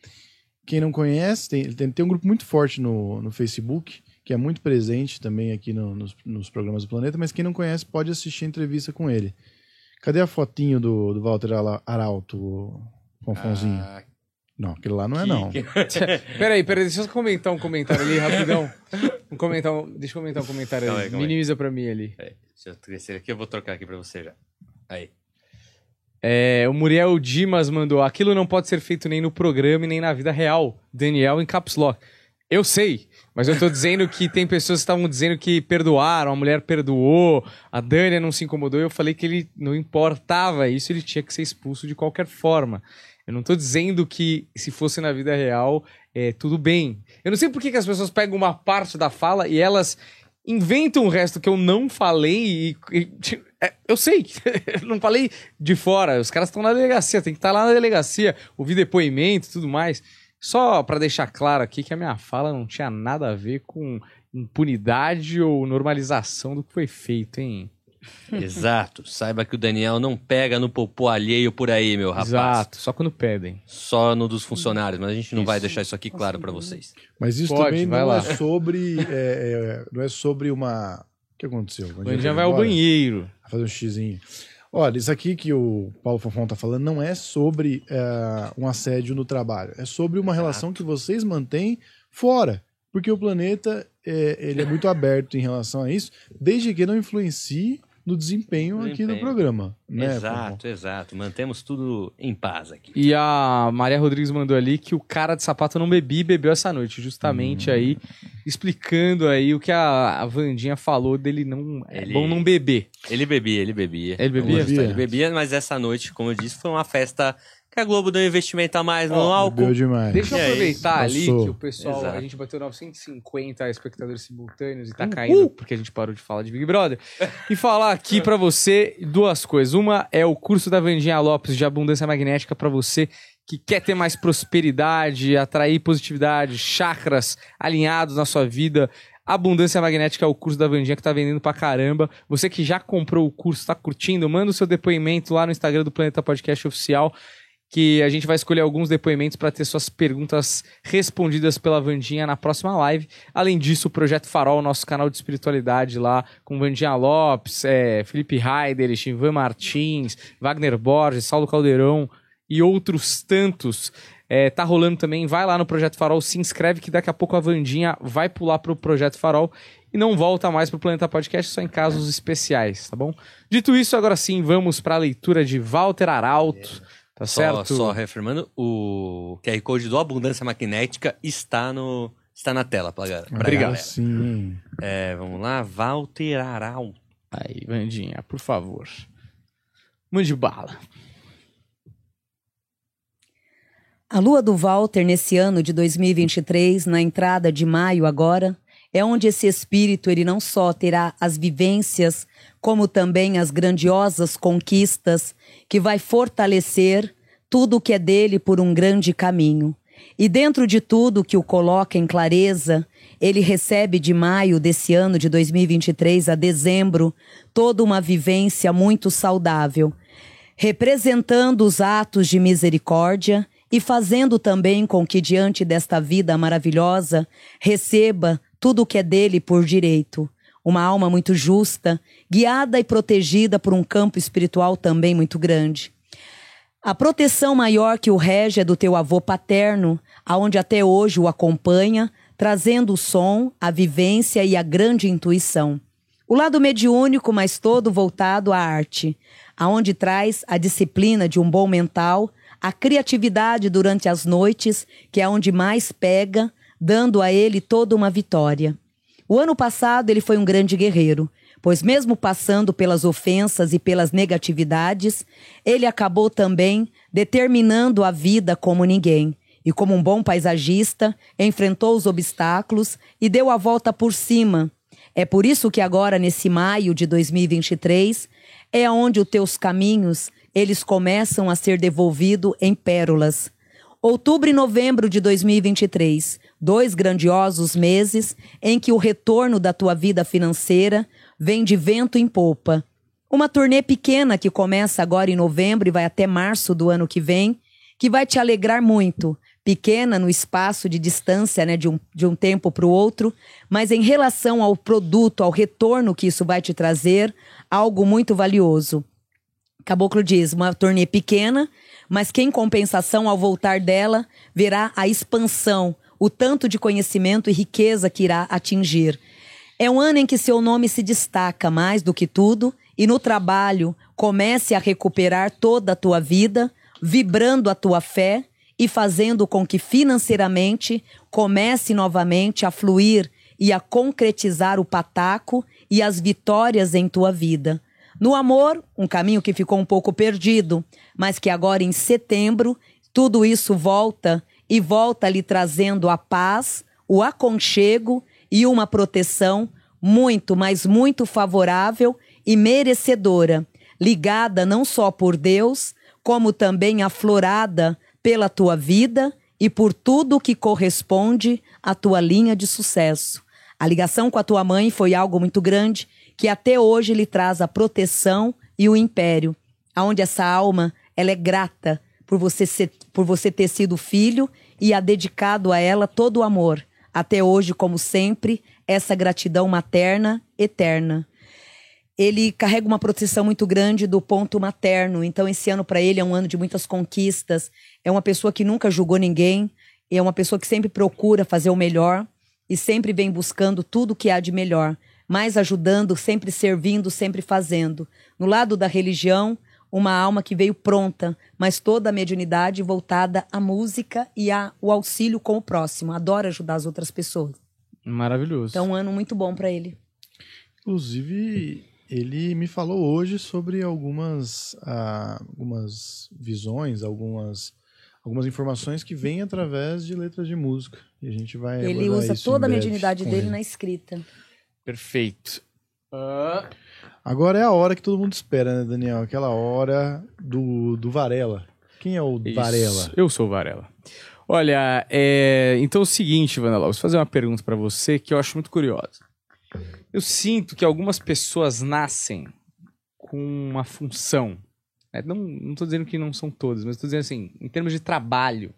[SPEAKER 2] Quem não conhece, tem, tem, tem um grupo muito forte no, no Facebook, que é muito presente também aqui no- nos, nos programas do Planeta, mas quem não conhece pode assistir a entrevista com ele. Cadê a fotinho do, do Walter Arauto, Fonfonzinho?
[SPEAKER 4] Ah,
[SPEAKER 2] não, aquele lá não é não.
[SPEAKER 4] que-
[SPEAKER 1] Peraí, peraí, deixa eu comentar um comentário ali rapidão. Um comentar, um- deixa eu comentar um comentário
[SPEAKER 4] Calma
[SPEAKER 1] ali.
[SPEAKER 4] aí.
[SPEAKER 1] Minimiza pra mim ali.
[SPEAKER 4] Peraí, deixa eu crescer aqui, eu vou trocar aqui pra você já. Aí.
[SPEAKER 1] É, o Muriel Dimas mandou: aquilo não pode ser feito nem no programa e nem na vida real. Daniel em caps lock. Eu sei, mas eu tô dizendo que tem pessoas que estavam dizendo que perdoaram, a mulher perdoou, a Dânia não se incomodou. Eu falei que ele não importava isso, ele tinha que ser expulso de qualquer forma. Eu não tô dizendo que se fosse na vida real, é tudo bem. Eu não sei por que, que as pessoas pegam uma parte da fala e elas inventam o resto que eu não falei e. e- é, eu sei, não falei de fora. Os caras estão na delegacia, tem que estar lá na delegacia, ouvir depoimento e tudo mais. Só pra deixar claro aqui que a minha fala não tinha nada a ver com impunidade ou normalização do que foi feito, hein?
[SPEAKER 4] Exato. Saiba que o Daniel não pega no popô alheio por aí, meu rapaz.
[SPEAKER 1] Exato, só quando pedem.
[SPEAKER 4] Só no dos funcionários, mas a gente não vai
[SPEAKER 1] Isso.
[SPEAKER 4] deixar isso aqui claro pra vocês.
[SPEAKER 2] Mas isso
[SPEAKER 1] Pode,
[SPEAKER 2] também
[SPEAKER 1] vai
[SPEAKER 2] não
[SPEAKER 1] lá.
[SPEAKER 2] é sobre. é, é, não é sobre uma. O que aconteceu?
[SPEAKER 1] O Vandinha vai ao
[SPEAKER 2] embora?
[SPEAKER 1] banheiro.
[SPEAKER 2] Vai fazer um xizinho. Olha, isso aqui que o Paulo Fonfon tá falando não é sobre é, um assédio no trabalho. É sobre uma relação que vocês mantêm fora. Porque o planeta é, ele é muito aberto em relação a isso, desde que não influencie no desempenho
[SPEAKER 4] No
[SPEAKER 2] aqui do programa. Né,
[SPEAKER 4] exato, exato. Mantemos tudo em paz aqui.
[SPEAKER 1] E a Maria Rodrigues mandou ali que o cara de sapato não bebia e bebeu essa noite. Justamente aí, explicando aí o que a, a Vandinha falou dele não. É
[SPEAKER 4] Ele-
[SPEAKER 1] bom não beber.
[SPEAKER 4] Ele bebia, ele bebia.
[SPEAKER 1] Ele bebia?
[SPEAKER 4] Ele bebia, mas essa noite, como eu disse, foi uma festa que a Globo deu um investimento a mais no álcool.
[SPEAKER 2] Bebeu demais.
[SPEAKER 1] Deixa eu
[SPEAKER 4] E aí?
[SPEAKER 1] aproveitar ali
[SPEAKER 2] Passou.
[SPEAKER 1] que o pessoal,
[SPEAKER 4] Exato.
[SPEAKER 1] a gente bateu 950 espectadores simultâneos e tá caindo porque a gente parou de falar de Big Brother. e falar aqui pra você duas coisas. Uma é o curso da Vandinha Lopes de abundância magnética pra você que quer ter mais prosperidade, atrair positividade, chakras alinhados na sua vida. Abundância Magnética é o curso da Vandinha que tá vendendo pra caramba. Você que já comprou o curso, tá curtindo, manda o seu depoimento lá no Instagram do Planeta Podcast Oficial que a gente vai escolher alguns depoimentos para ter suas perguntas respondidas pela Vandinha na próxima live. Além disso, o Projeto Farol, nosso canal de espiritualidade lá, com Vandinha Lopes, é, Felipe Heider, Ivan Martins, Wagner Borges, Saulo Caldeirão e outros tantos. É, tá rolando também, vai lá no Projeto Farol, se inscreve que daqui a pouco a Vandinha vai pular pro Projeto Farol e não volta mais pro Planeta Podcast, só em casos especiais, tá bom? Dito isso, agora sim, vamos para a leitura de Walter Arauto. Tá
[SPEAKER 4] Só,
[SPEAKER 1] certo?
[SPEAKER 4] só reafirmando, o QR Code do Abundância Magnética está, no, está na tela pra, ga- pra
[SPEAKER 1] Obrigado.
[SPEAKER 4] galera.
[SPEAKER 2] Sim.
[SPEAKER 4] É, vamos lá, Walter Aral.
[SPEAKER 1] Aí, Vandinha, por favor. Mande bala.
[SPEAKER 3] A lua do Walter nesse ano de 2023, na entrada de maio agora, é onde esse espírito ele não só terá as vivências, como também as grandiosas conquistas que vai fortalecer tudo o que é dele por um grande caminho. E dentro de tudo que o coloca em clareza, ele recebe de maio desse ano de 2023 a dezembro toda uma vivência muito saudável, representando os atos de misericórdia e fazendo também com que, diante desta vida maravilhosa, receba tudo o que é dele por direito. Uma alma muito justa, guiada e protegida por um campo espiritual também muito grande. A proteção maior que o rege é do teu avô paterno, aonde até hoje o acompanha, trazendo o som, a vivência e a grande intuição. O lado mediúnico, mas todo voltado à arte, aonde traz a disciplina de um bom mental, a criatividade durante as noites, que é onde mais pega, dando a ele toda uma vitória. O ano passado ele foi um grande guerreiro, pois mesmo passando pelas ofensas e pelas negatividades, ele acabou também determinando a vida como ninguém. E como um bom paisagista, enfrentou os obstáculos e deu a volta por cima. É por isso que agora, nesse maio de 2023, é onde os teus caminhos eles começam a ser devolvidos em pérolas. Outubro e novembro de 2023, dois grandiosos meses em que o retorno da tua vida financeira vem de vento em popa. Uma turnê pequena que começa agora em novembro e vai até março do ano que vem, que vai te alegrar muito. Pequena no espaço de distância, né, de um, de um tempo para o outro, mas em relação ao produto, ao retorno que isso vai te trazer, algo muito valioso. Caboclo diz, uma turnê pequena, mas que em compensação, ao voltar dela, verá a expansão, o tanto de conhecimento e riqueza que irá atingir. É um ano em que seu nome se destaca mais do que tudo e no trabalho comece a recuperar toda a tua vida, vibrando a tua fé e fazendo com que financeiramente comece novamente a fluir e a concretizar o pataco e as vitórias em tua vida. No amor, um caminho que ficou um pouco perdido, mas que agora em setembro tudo isso volta e volta lhe trazendo a paz, o aconchego e uma proteção muito, mas muito favorável e merecedora, ligada não só por Deus, como também aflorada pela tua vida e por tudo que corresponde à tua linha de sucesso. A ligação com a tua mãe foi algo muito grande que até hoje lhe traz a proteção e o império, aonde essa alma ela é grata por você ser, por você ter sido filho e a dedicado a ela todo o amor. Até hoje, como sempre, essa gratidão materna eterna. Ele carrega uma proteção muito grande do ponto materno, então esse ano para ele é um ano de muitas conquistas. É uma pessoa que nunca julgou ninguém, é uma pessoa que sempre procura fazer o melhor e sempre vem buscando tudo que há de melhor, mais ajudando, sempre servindo, sempre fazendo. No lado da religião, uma alma que veio pronta, mas toda a mediunidade voltada à música e ao auxílio com o próximo. Adora ajudar as outras pessoas.
[SPEAKER 1] Maravilhoso.
[SPEAKER 3] Então, um ano muito bom para ele.
[SPEAKER 2] Inclusive, ele me falou hoje sobre algumas, ah, algumas visões, algumas, algumas informações que vêm através de letras de música. E a gente vai.
[SPEAKER 3] Ele usa toda a mediunidade dele
[SPEAKER 2] ele.
[SPEAKER 3] na escrita.
[SPEAKER 1] Perfeito.
[SPEAKER 2] Agora é a hora que todo mundo espera, né, Daniel? Aquela hora do, do Varela. Quem é o
[SPEAKER 1] Isso.
[SPEAKER 2] Varela?
[SPEAKER 1] Eu sou o Varela. Olha, é... então é o seguinte, Vanda Lopes, vou fazer uma pergunta pra você que eu acho muito curiosa. Eu sinto que algumas pessoas nascem com uma função né? Não, não tô dizendo que não são todas, mas tô dizendo assim, em termos de trabalho.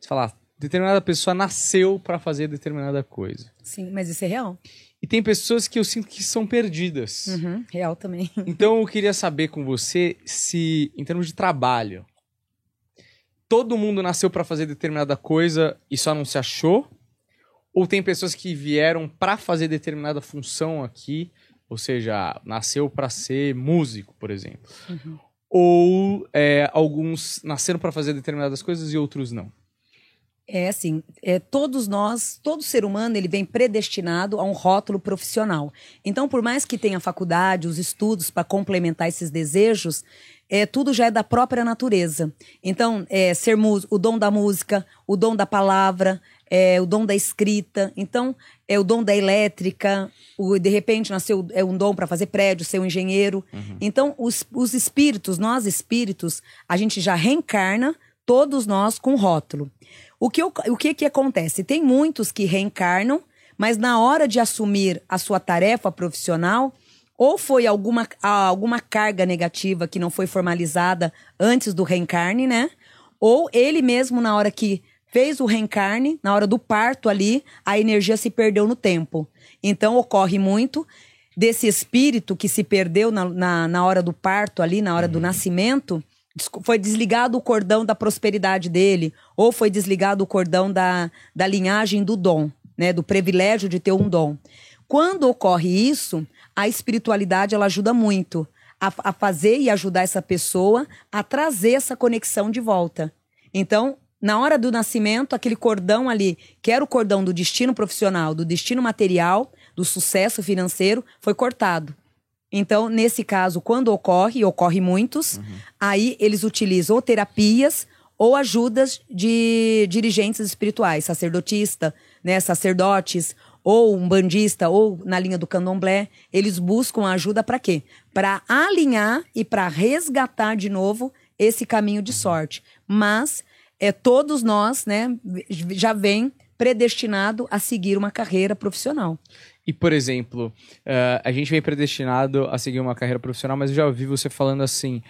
[SPEAKER 1] Você falar, determinada pessoa nasceu para fazer determinada coisa.
[SPEAKER 3] Sim, mas isso é real.
[SPEAKER 1] E tem pessoas que eu sinto que são perdidas.
[SPEAKER 3] Uhum, real também.
[SPEAKER 1] Então eu queria saber com você se, em termos de trabalho, todo mundo nasceu para fazer determinada coisa e só não se achou? Ou tem pessoas que vieram para fazer determinada função aqui, ou seja, nasceu para ser músico, por exemplo?
[SPEAKER 3] Uhum.
[SPEAKER 1] Ou é, alguns nasceram para fazer determinadas coisas e outros não?
[SPEAKER 3] É assim, é, todos nós, todo ser humano, ele vem predestinado a um rótulo profissional. Então, por mais que tenha faculdade, os estudos para complementar esses desejos, é, tudo já é da própria natureza. Então, é, ser o dom da música, o dom da palavra, é, o dom da escrita. Então, é o dom da elétrica. O, de repente, nasceu é um dom para fazer prédio, ser um engenheiro. Uhum. Então, os, os espíritos, nós espíritos, a gente já reencarna, todos nós, com rótulo. O que, o que que acontece? Tem muitos que reencarnam, mas na hora de assumir a sua tarefa profissional, ou foi alguma, alguma carga negativa que não foi formalizada antes do reencarne, né? Ou ele mesmo, na hora que fez o reencarne, na hora do parto ali, a energia se perdeu no tempo. Então ocorre muito desse espírito que se perdeu na, na, na hora do parto ali, na hora do nascimento, foi desligado o cordão da prosperidade dele, ou foi desligado o cordão da, da linhagem do dom, né, do privilégio de ter um dom. Quando ocorre isso, a espiritualidade ela ajuda muito a, a fazer e ajudar essa pessoa a trazer essa conexão de volta. Então, na hora do nascimento, aquele cordão ali, que era o cordão do destino profissional, do destino material, do sucesso financeiro, foi cortado. Então, nesse caso, quando ocorre, e ocorre muitos, uhum. aí eles utilizam ou terapias ou ajudas de dirigentes espirituais, sacerdotista, né, sacerdotes, ou um bandista, ou na linha do candomblé, eles buscam ajuda para quê? Para alinhar e para resgatar de novo esse caminho de sorte. Mas é todos nós, né, já vem predestinado a seguir uma carreira profissional.
[SPEAKER 1] E, por exemplo, uh, a gente vem predestinado a seguir uma carreira profissional, mas eu já ouvi você falando assim: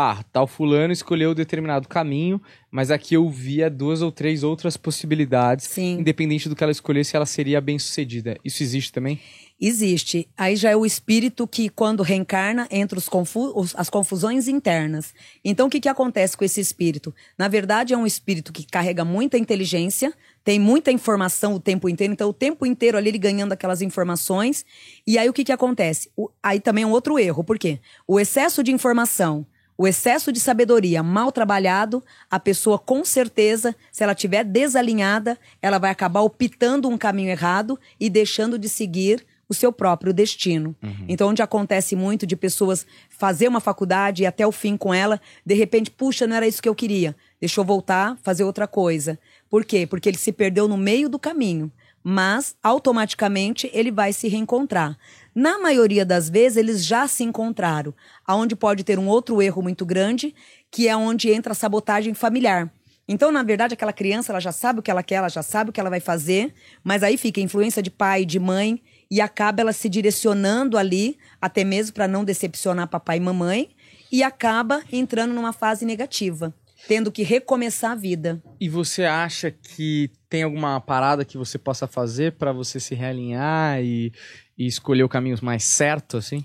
[SPEAKER 1] ah, tal fulano escolheu determinado caminho, mas aqui eu via duas ou três outras possibilidades,
[SPEAKER 3] Sim.
[SPEAKER 1] independente do que ela escolhesse, ela seria bem sucedida. Isso existe também?
[SPEAKER 3] Existe. Aí já é o espírito que, quando reencarna, entra os confu as confusões internas. Então, o que, que acontece com esse espírito? Na verdade, é um espírito que carrega muita inteligência, tem muita informação o tempo inteiro, então o tempo inteiro ali ele ganhando aquelas informações. E aí o que, que acontece? O, aí também é um outro erro, por quê? O excesso de informação, o excesso de sabedoria mal trabalhado, a pessoa com certeza, se ela estiver desalinhada, ela vai acabar optando um caminho errado e deixando de seguir o seu próprio destino. Uhum. Então, onde acontece muito de pessoas fazer uma faculdade e até o fim com ela, de repente, puxa, não era isso que eu queria. Deixa eu voltar, fazer outra coisa. Por quê? Porque ele se perdeu no meio do caminho, mas automaticamente ele vai se reencontrar. Na maioria das vezes, eles já se encontraram, aonde pode ter um outro erro muito grande, que é onde entra a sabotagem familiar. Então, na verdade, aquela criança ela já sabe o que ela quer, ela já sabe o que ela vai fazer, mas aí fica a influência de pai, de mãe, e acaba ela se direcionando ali, até mesmo para não decepcionar papai e mamãe, e acaba entrando numa fase negativa tendo que recomeçar a vida.
[SPEAKER 1] E você acha que tem alguma parada que você possa fazer para você se realinhar e, e, escolher o caminho mais certo, assim?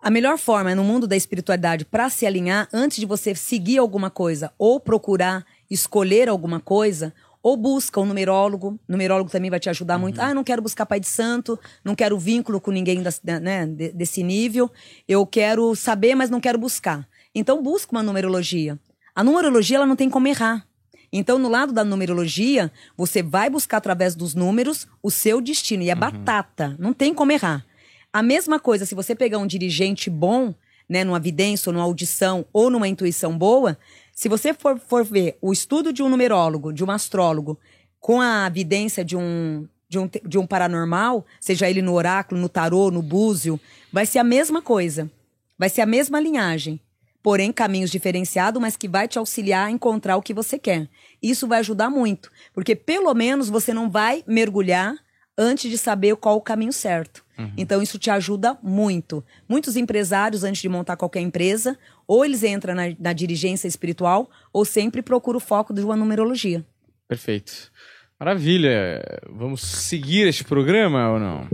[SPEAKER 3] A melhor forma no mundo da espiritualidade para se alinhar, antes de você seguir alguma coisa ou procurar escolher alguma coisa, ou busca um numerólogo. O numerólogo também vai te ajudar uhum. muito. Ah, não quero buscar pai de santo, não quero vínculo com ninguém das, né, desse nível. Eu quero saber, mas não quero buscar. Então busca uma numerologia. A numerologia ela não tem como errar. Então, no lado da numerologia, você vai buscar através dos números o seu destino. E é uhum. batata, não tem como errar. A mesma coisa, se você pegar um dirigente bom, né, numa vidência, ou numa audição, ou numa intuição boa, se você for, for ver o estudo de um numerólogo, de um astrólogo, com a evidência de um, de um, de um paranormal, seja ele no oráculo, no tarô, no búzio, vai ser a mesma coisa. Vai ser a mesma linhagem porém caminhos diferenciados, mas que vai te auxiliar a encontrar o que você quer. Isso vai ajudar muito, porque pelo menos você não vai mergulhar antes de saber qual o caminho certo. Uhum. Então isso te ajuda muito. Muitos empresários antes de montar qualquer empresa Ou eles entram na, na dirigência espiritual, ou sempre procura o foco de uma numerologia.
[SPEAKER 1] Perfeito. Maravilha. Vamos seguir este programa ou não?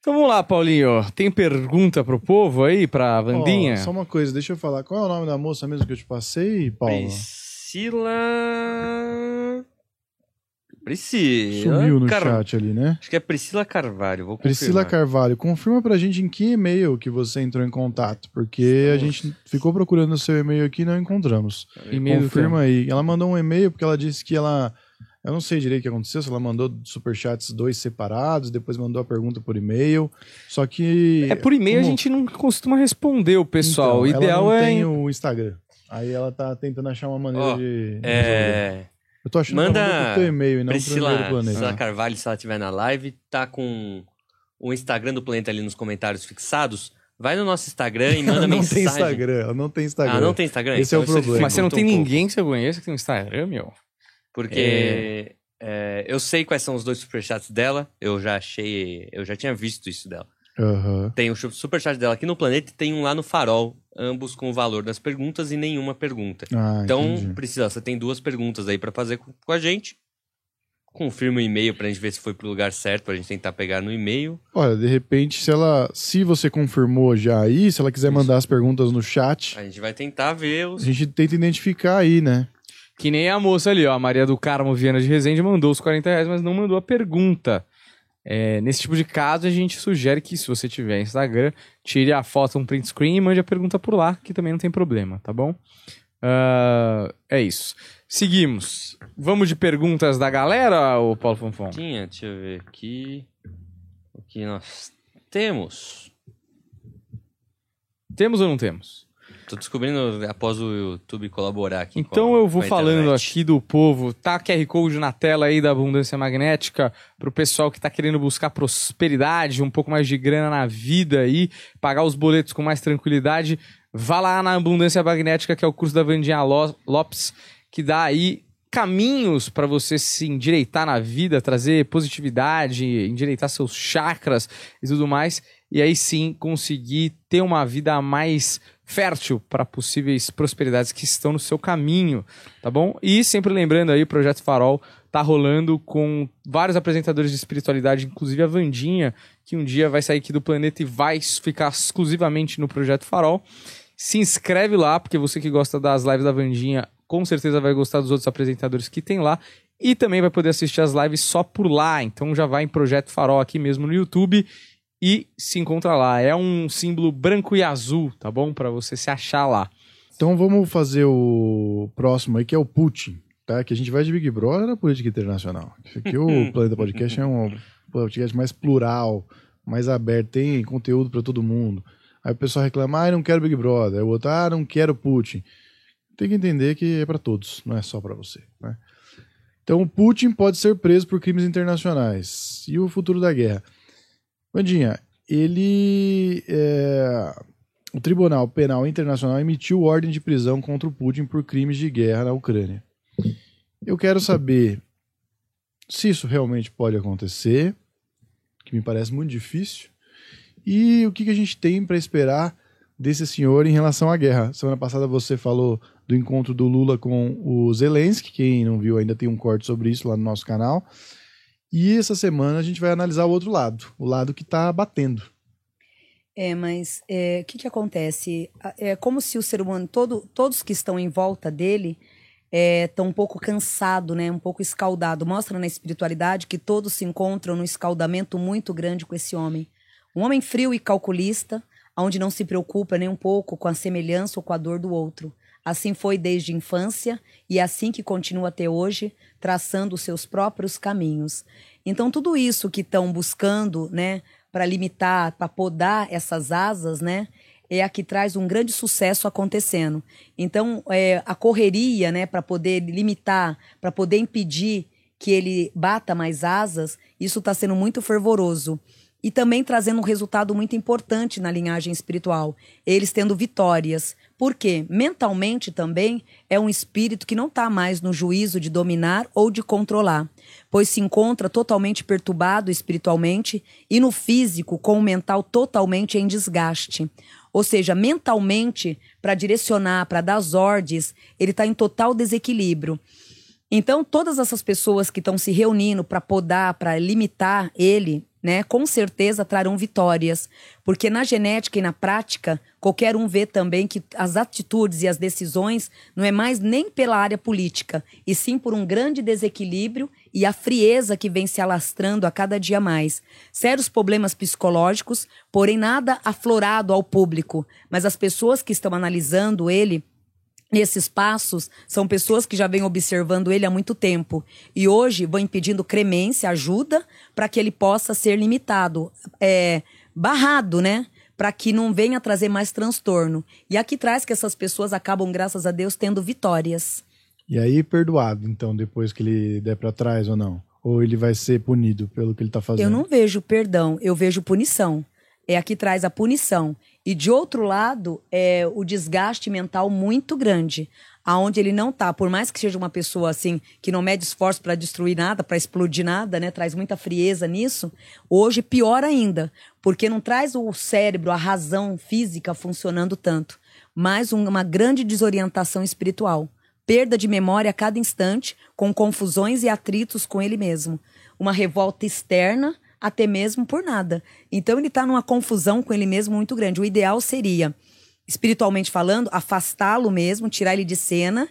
[SPEAKER 1] Então vamos lá, Paulinho. Tem pergunta pro povo aí, pra Vandinha?
[SPEAKER 2] Ó, só uma coisa, deixa eu falar. Qual é o nome da moça mesmo que eu te passei, Paulo?
[SPEAKER 4] Priscila. Priscila.
[SPEAKER 2] Sumiu no
[SPEAKER 4] Car-
[SPEAKER 2] chat ali, né?
[SPEAKER 4] Acho que é Priscila Carvalho. Vou
[SPEAKER 2] Priscila. Carvalho, confirma pra gente em que e-mail que você entrou em contato, porque a gente ficou procurando o seu e-mail aqui e não encontramos.
[SPEAKER 1] E-mail do
[SPEAKER 2] confirma aí. Ela mandou um e-mail porque ela disse que ela. Eu não sei direito o que aconteceu, se ela mandou superchats dois separados, depois mandou a pergunta por e-mail. Só que.
[SPEAKER 1] É por e-mail a
[SPEAKER 2] como-
[SPEAKER 1] gente não costuma responder o pessoal.
[SPEAKER 2] Então,
[SPEAKER 1] o ideal
[SPEAKER 2] ela não
[SPEAKER 1] é.
[SPEAKER 2] tem o Instagram. Aí ela tá tentando achar uma maneira
[SPEAKER 4] Ó,
[SPEAKER 2] de.
[SPEAKER 4] É.
[SPEAKER 2] Eu tô achando
[SPEAKER 4] Manda
[SPEAKER 2] que ela pro teu e-mail e não pro
[SPEAKER 4] Priscila,
[SPEAKER 2] do planeta.
[SPEAKER 4] Priscila Carvalho, se ela estiver na live, tá com o Instagram do Planeta ali nos comentários fixados. Vai no nosso Instagram e manda
[SPEAKER 2] não
[SPEAKER 4] mensagem.
[SPEAKER 2] tem Instagram, ela não tem Instagram.
[SPEAKER 4] Ah, não tem Instagram?
[SPEAKER 2] Esse é o
[SPEAKER 4] isso
[SPEAKER 2] problema.
[SPEAKER 1] Mas você não tem
[SPEAKER 4] um pouco,
[SPEAKER 1] ninguém que você conheça que tem um Instagram, meu?
[SPEAKER 4] Porque é, eu sei quais são os dois superchats dela. Eu já achei. Eu já tinha visto isso dela.
[SPEAKER 2] Aham.
[SPEAKER 4] Tem o superchat dela aqui no Planeta e tem um lá no Farol. Ambos com o valor das perguntas e nenhuma pergunta.
[SPEAKER 2] Ah,
[SPEAKER 4] Então,
[SPEAKER 2] entendi.
[SPEAKER 4] Priscila, você tem duas perguntas aí pra fazer com, com a gente. Confirma o e-mail pra gente ver se foi pro lugar certo, pra gente tentar pegar no e-mail.
[SPEAKER 2] Olha, de repente, se ela. Se você confirmou já aí, se ela quiser mandar as perguntas no chat,
[SPEAKER 4] A gente vai tentar ver
[SPEAKER 2] a
[SPEAKER 4] os.
[SPEAKER 2] gente tenta identificar aí, né?
[SPEAKER 1] Que nem a moça ali, ó. A Maria do Carmo Viana de Resende mandou os 40 reais, mas não mandou a pergunta. É, nesse tipo de caso, a gente sugere que, se você tiver Instagram, tire a foto, um print screen e mande a pergunta por lá, que também não tem problema, tá bom? Ah, é isso. Seguimos. Vamos de perguntas da galera, ô Paulo Fonfon?
[SPEAKER 4] Tinha, deixa eu ver aqui. O que nós temos?
[SPEAKER 1] Temos ou não temos?
[SPEAKER 4] Tô descobrindo após o YouTube colaborar aqui.
[SPEAKER 1] Então
[SPEAKER 4] a-
[SPEAKER 1] eu vou falando
[SPEAKER 4] internet.
[SPEAKER 1] aqui do povo. Tá QR Code na tela aí da Abundância Magnética pro pessoal que tá querendo buscar prosperidade, um pouco mais de grana na vida aí, pagar os boletos com mais tranquilidade. Vá lá na Abundância Magnética, que é o curso da Vandinha Lo- Lopes, que dá aí caminhos para você se endireitar na vida, trazer positividade, endireitar seus chakras e tudo mais, e aí sim conseguir ter uma vida mais fértil para possíveis prosperidades que estão no seu caminho, tá bom? E sempre lembrando aí, o Projeto Farol tá rolando com vários apresentadores de espiritualidade, inclusive a Vandinha, que um dia vai sair aqui do planeta e vai ficar exclusivamente no Projeto Farol. Se inscreve lá, porque você que gosta das lives da Vandinha, com certeza vai gostar dos outros apresentadores que tem lá. E também vai poder assistir as lives só por lá. Então já vai em Projeto Farol aqui mesmo no YouTube e se encontra lá. É um símbolo branco e azul, tá bom? Pra você se achar lá.
[SPEAKER 2] Então vamos fazer o próximo aí, que é o Putin, tá? Que a gente vai de Big Brother na política internacional. Aqui, o Planeta Podcast é um podcast mais plural, mais aberto, tem conteúdo para todo mundo. Aí o pessoal reclama, ah, não quero Big Brother. Aí o outro, ah, não quero Putin. Tem que entender que é para todos, não é só para você, né? Então, o Putin pode ser preso por crimes internacionais. E o futuro da guerra? Vandinha, ele. é, o Tribunal Penal Internacional emitiu ordem de prisão contra o Putin por crimes de guerra na Ucrânia. Eu quero saber se isso realmente pode acontecer, que me parece muito difícil, e o que, que a gente tem para esperar desse senhor em relação à guerra. Semana passada você falou do encontro do Lula com o Zelensky, quem não viu ainda tem um corte sobre isso lá no nosso canal. E essa semana a gente vai analisar o outro lado, o lado que está batendo.
[SPEAKER 3] É, mas é, o que, que acontece? É como se o ser humano, todo, todos que estão em volta dele, estão um pouco cansado, né? Um pouco escaldado. Mostra na espiritualidade que todos se encontram num escaldamento muito grande com esse homem. Um homem frio e calculista, onde não se preocupa nem um pouco com a semelhança ou com a dor do outro. Assim foi desde infância e é assim que continua até hoje, traçando seus próprios caminhos. Então, tudo isso que estão buscando, né, para limitar, para podar essas asas, né, é a que traz um grande sucesso acontecendo. Então, é, a correria, né, para poder limitar, para poder impedir que ele bata mais asas, isso está sendo muito fervoroso. E também trazendo um resultado muito importante na linhagem espiritual. Eles tendo vitórias. Por quê? Mentalmente também é um espírito que não está mais no juízo de dominar ou de controlar, pois se encontra totalmente perturbado espiritualmente e no físico com o mental totalmente em desgaste. Ou seja, mentalmente, para direcionar, para dar as ordens, ele está em total desequilíbrio. Então, todas essas pessoas que estão se reunindo para podar, para limitar ele, né, com certeza trarão vitórias, porque na genética e na prática, qualquer um vê também que as atitudes e as decisões não é mais nem pela área política, e sim por um grande desequilíbrio e a frieza que vem se alastrando a cada dia mais. Sérios problemas psicológicos, porém nada aflorado ao público, mas as pessoas que estão analisando ele Nesses passos, são pessoas que já vêm observando ele há muito tempo e hoje vão pedindo cremência, ajuda, para que ele possa ser limitado, é, barrado, né? Para que não venha trazer mais transtorno. E aqui traz que essas pessoas acabam, graças a Deus, tendo vitórias.
[SPEAKER 2] E aí, perdoado, então, depois que ele der para trás ou não? Ou ele vai ser punido pelo que ele tá fazendo?
[SPEAKER 3] Eu não vejo perdão, eu vejo punição. É aqui traz a punição. E de outro lado, é o desgaste mental muito grande, aonde ele não tá, por mais que seja uma pessoa assim que não mede esforço para destruir nada, para explodir nada, né, traz muita frieza nisso. Hoje pior ainda, porque não traz o cérebro, a razão física funcionando tanto, mas uma grande desorientação espiritual, perda de memória a cada instante, com confusões e atritos com ele mesmo, uma revolta externa até mesmo por nada. Então ele está numa confusão com ele mesmo muito grande. O ideal seria, espiritualmente falando, afastá-lo mesmo, tirar ele de cena,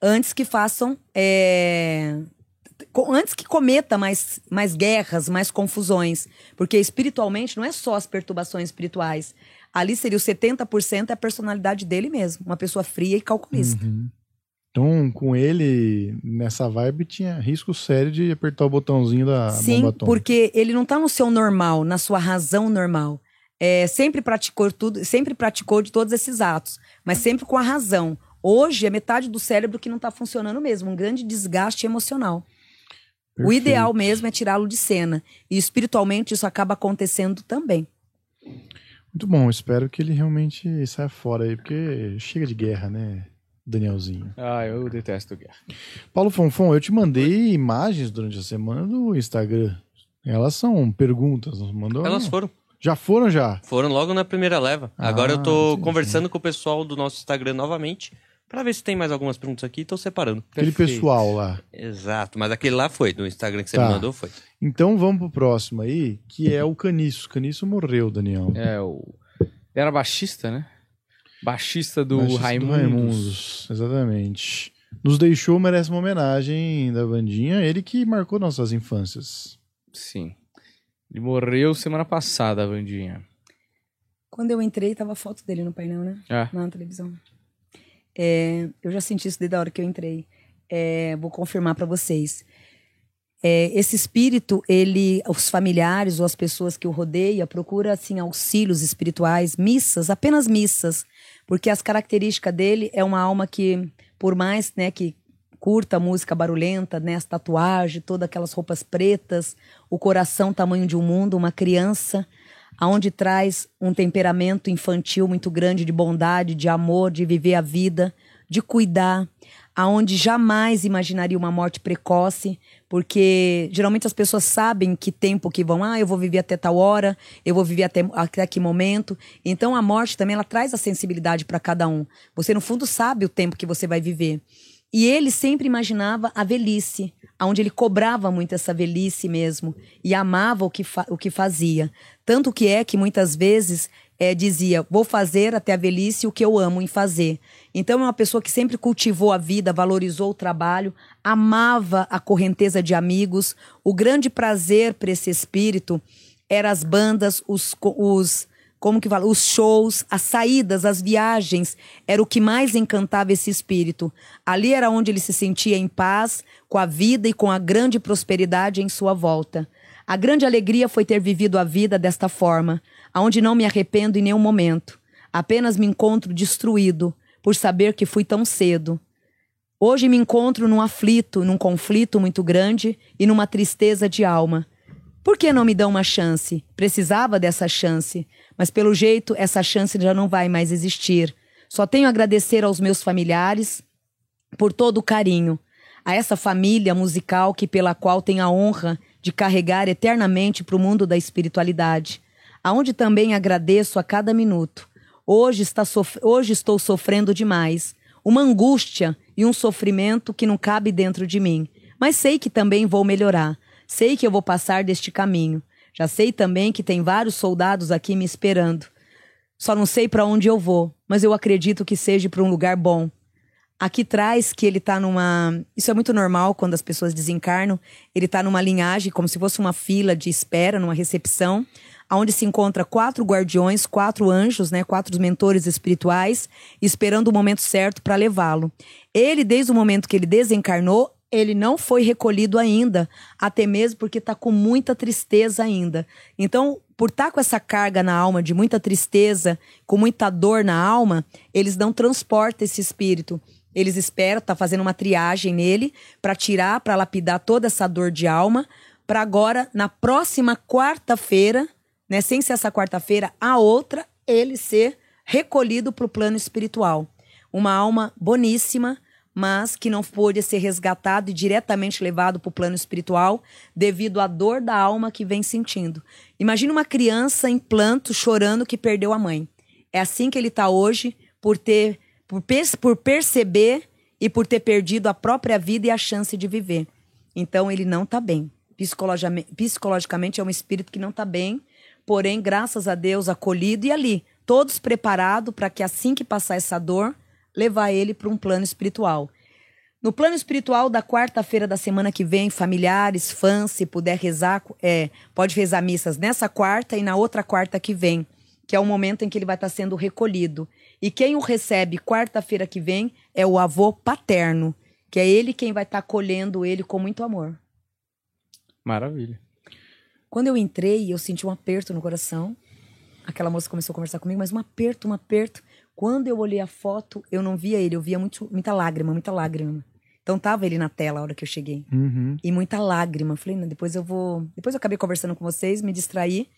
[SPEAKER 3] antes que façam. É... Antes que cometa mais, mais guerras, mais confusões. Porque espiritualmente não é só as perturbações espirituais. Ali seria o 70% é a personalidade dele mesmo. Uma pessoa fria e calculista.
[SPEAKER 2] Uhum. Então, com ele, nessa vibe, tinha risco sério de apertar o botãozinho da
[SPEAKER 3] Sim,
[SPEAKER 2] bomba atômica.
[SPEAKER 3] porque ele não tá no seu normal, na sua razão normal. É, sempre praticou tudo, sempre praticou de todos esses atos, mas sempre com a razão. Hoje é metade do cérebro que não está funcionando mesmo, um grande desgaste emocional.
[SPEAKER 2] Perfeito.
[SPEAKER 3] O ideal mesmo é tirá-lo de cena. E espiritualmente isso acaba acontecendo também.
[SPEAKER 2] Muito bom, espero que ele realmente saia fora aí, porque chega de guerra, né? Danielzinho.
[SPEAKER 1] Ah, eu detesto guerra.
[SPEAKER 2] Paulo Fonfon, eu te mandei imagens durante a semana do Instagram. Elas são perguntas, não mandou?
[SPEAKER 4] Elas foram.
[SPEAKER 2] Já foram já?
[SPEAKER 4] Foram logo na primeira leva.
[SPEAKER 2] Ah,
[SPEAKER 4] Agora eu tô
[SPEAKER 2] entendi.
[SPEAKER 4] conversando com o pessoal do nosso Instagram novamente pra ver se tem mais algumas perguntas aqui. Tô separando.
[SPEAKER 2] Aquele
[SPEAKER 1] Perfeito.
[SPEAKER 2] pessoal lá.
[SPEAKER 4] Exato, mas aquele lá foi, do Instagram que você
[SPEAKER 2] Tá.
[SPEAKER 4] me mandou foi.
[SPEAKER 2] Então vamos pro próximo aí, que é o Caniço. Caniço morreu, Daniel.
[SPEAKER 1] É, o. Ele era baixista, né? Baixista do
[SPEAKER 2] Baixista
[SPEAKER 1] Raimundos.
[SPEAKER 2] Raimundos, Exatamente. Nos deixou, merece uma homenagem da bandinha. Ele que marcou nossas infâncias.
[SPEAKER 1] Sim. Ele morreu semana passada, Vandinha.
[SPEAKER 3] Quando eu entrei, tava a foto dele no painel, né?
[SPEAKER 1] É.
[SPEAKER 3] Na televisão. É, eu já senti isso desde a hora que eu entrei. É, vou confirmar para vocês. É, esse espírito, ele, os familiares ou as pessoas que o rodeiam, procura assim auxílios espirituais, missas, apenas missas, porque as características dele é uma alma que, por mais, né, que curta a música barulhenta, né, as tatuagens, todas aquelas roupas pretas, o coração tamanho de um mundo, uma criança, aonde traz um temperamento infantil muito grande de bondade, de amor, de viver a vida, de cuidar, aonde jamais imaginaria uma morte precoce, porque geralmente as pessoas sabem que tempo que vão, ah, eu vou viver até tal hora, eu vou viver até, até que momento. Então a morte também ela traz a sensibilidade para cada um. Você no fundo sabe o tempo que você vai viver. E ele sempre imaginava a velhice, aonde ele cobrava muito essa velhice mesmo e amava o que, o que fazia. Tanto que é que muitas vezes eh, dizia: Vou fazer até a velhice o que eu amo em fazer. Então é uma pessoa que sempre cultivou a vida, valorizou o trabalho, amava a correnteza de amigos. O grande prazer para esse espírito eram as bandas, os, os como que fala, os shows, as saídas, as viagens, era o que mais encantava esse espírito. Ali era onde ele se sentia em paz com a vida e com a grande prosperidade em sua volta. A grande alegria foi ter vivido a vida desta forma, aonde não me arrependo em nenhum momento. Apenas me encontro destruído por saber que fui tão cedo. Hoje me encontro num aflito, num conflito muito grande e numa tristeza de alma. Por que não me dão uma chance? Precisava dessa chance, mas pelo jeito essa chance já não vai mais existir. Só tenho a agradecer aos meus familiares por todo o carinho, a essa família musical que pela qual tenho a honra de carregar eternamente para o mundo da espiritualidade, aonde também agradeço a cada minuto. Hoje, está sof- Hoje estou sofrendo demais. Uma angústia e um sofrimento que não cabe dentro de mim. Mas sei que também vou melhorar. Sei que eu vou passar deste caminho. Já sei também que tem vários soldados aqui me esperando. Só não sei para onde eu vou, mas eu acredito que seja para um lugar bom. Aqui traz que ele tá numa. Isso é muito normal quando as pessoas desencarnam. Ele tá numa linhagem, como se fosse uma fila de espera, numa recepção, onde se encontra quatro guardiões, quatro anjos, né? Quatro mentores espirituais, esperando o momento certo para levá-lo. Ele, desde o momento que ele desencarnou, ele não foi recolhido ainda, até mesmo porque está com muita tristeza ainda. Então, por estar com essa carga na alma de muita tristeza, com muita dor na alma, eles não transportam esse espírito. Eles esperam, tá fazendo uma triagem nele para tirar, para lapidar toda essa dor de alma, para agora na próxima quarta-feira, né, sem ser essa quarta-feira, a outra, ele ser recolhido para o plano espiritual. Uma alma boníssima, mas que não pôde ser resgatado e diretamente levado para o plano espiritual devido à dor da alma que vem sentindo. Imagina uma criança em planto chorando que perdeu a mãe. É assim que ele está hoje, por ter, por, por perceber e por ter perdido a própria vida e a chance de viver. Então ele não está bem. Psicologicamente, psicologicamente é um espírito que não está bem, porém, graças a Deus, acolhido e ali, todos preparados para que assim que passar essa dor, levar ele para um plano espiritual. No plano espiritual da quarta-feira da semana que vem, familiares, fãs, se puder rezar, é, pode rezar missas nessa quarta e na outra quarta que vem, que é o momento em que ele vai estar sendo recolhido. E quem o recebe quarta-feira que vem é o avô paterno, que é ele quem vai estar acolhendo ele com muito amor.
[SPEAKER 1] Maravilha.
[SPEAKER 3] Quando eu entrei, eu senti um aperto no coração. Aquela moça começou a conversar comigo, mas um aperto, um aperto. Quando eu olhei a foto, eu não via ele, eu via muito, muita lágrima, muita lágrima. Então tava ele na tela a hora que eu cheguei.
[SPEAKER 2] Uhum.
[SPEAKER 3] E muita lágrima. Falei, não, depois eu vou. Depois eu acabei conversando com vocês, me distraí,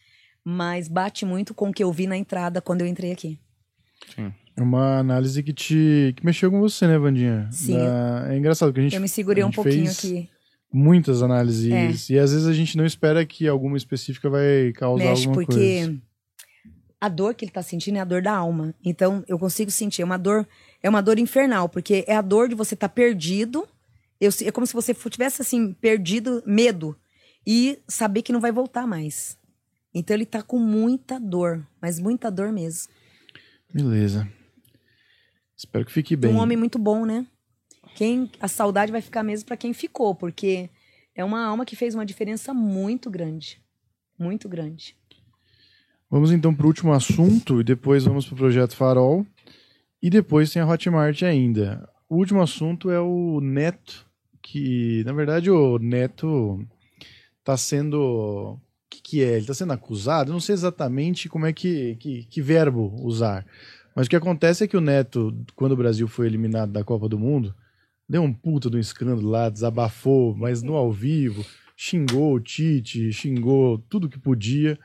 [SPEAKER 3] mas bate muito com o que eu vi na entrada quando eu entrei aqui.
[SPEAKER 2] É uma análise que te que mexeu com você, né, Vandinha?
[SPEAKER 3] Sim.
[SPEAKER 2] Da- É engraçado que a gente
[SPEAKER 3] Eu me segurei um pouquinho
[SPEAKER 2] fez
[SPEAKER 3] aqui.
[SPEAKER 2] Muitas análises
[SPEAKER 3] É.
[SPEAKER 2] e às vezes a gente não espera que alguma específica vai causar
[SPEAKER 3] Mexe,
[SPEAKER 2] alguma
[SPEAKER 3] porque
[SPEAKER 2] coisa.
[SPEAKER 3] a dor que ele tá sentindo é a dor da alma. Então, eu consigo sentir. É uma dor, é uma dor infernal, porque é a dor de você estar perdido. Eu, é como se você tivesse, assim, perdido, medo. E saber que não vai voltar mais. Então, ele tá com muita dor, mas muita dor mesmo.
[SPEAKER 2] Beleza. Espero que fique bem.
[SPEAKER 3] Um homem muito bom, né? Quem, a saudade vai ficar mesmo pra quem ficou, porque é uma alma que fez uma diferença muito grande. Muito grande.
[SPEAKER 2] Vamos então pro último assunto e depois vamos pro projeto Farol. E depois tem a Hotmart ainda. O último assunto é o Neto, que na verdade o Neto tá sendo. O que, que é? Ele tá sendo acusado? Eu não sei exatamente como é que, que, que verbo usar. Mas o que acontece é que o Neto, quando o Brasil foi eliminado da Copa do Mundo, deu um puta de um escândalo lá, desabafou, mas no ao vivo, xingou o Tite, xingou tudo que podia.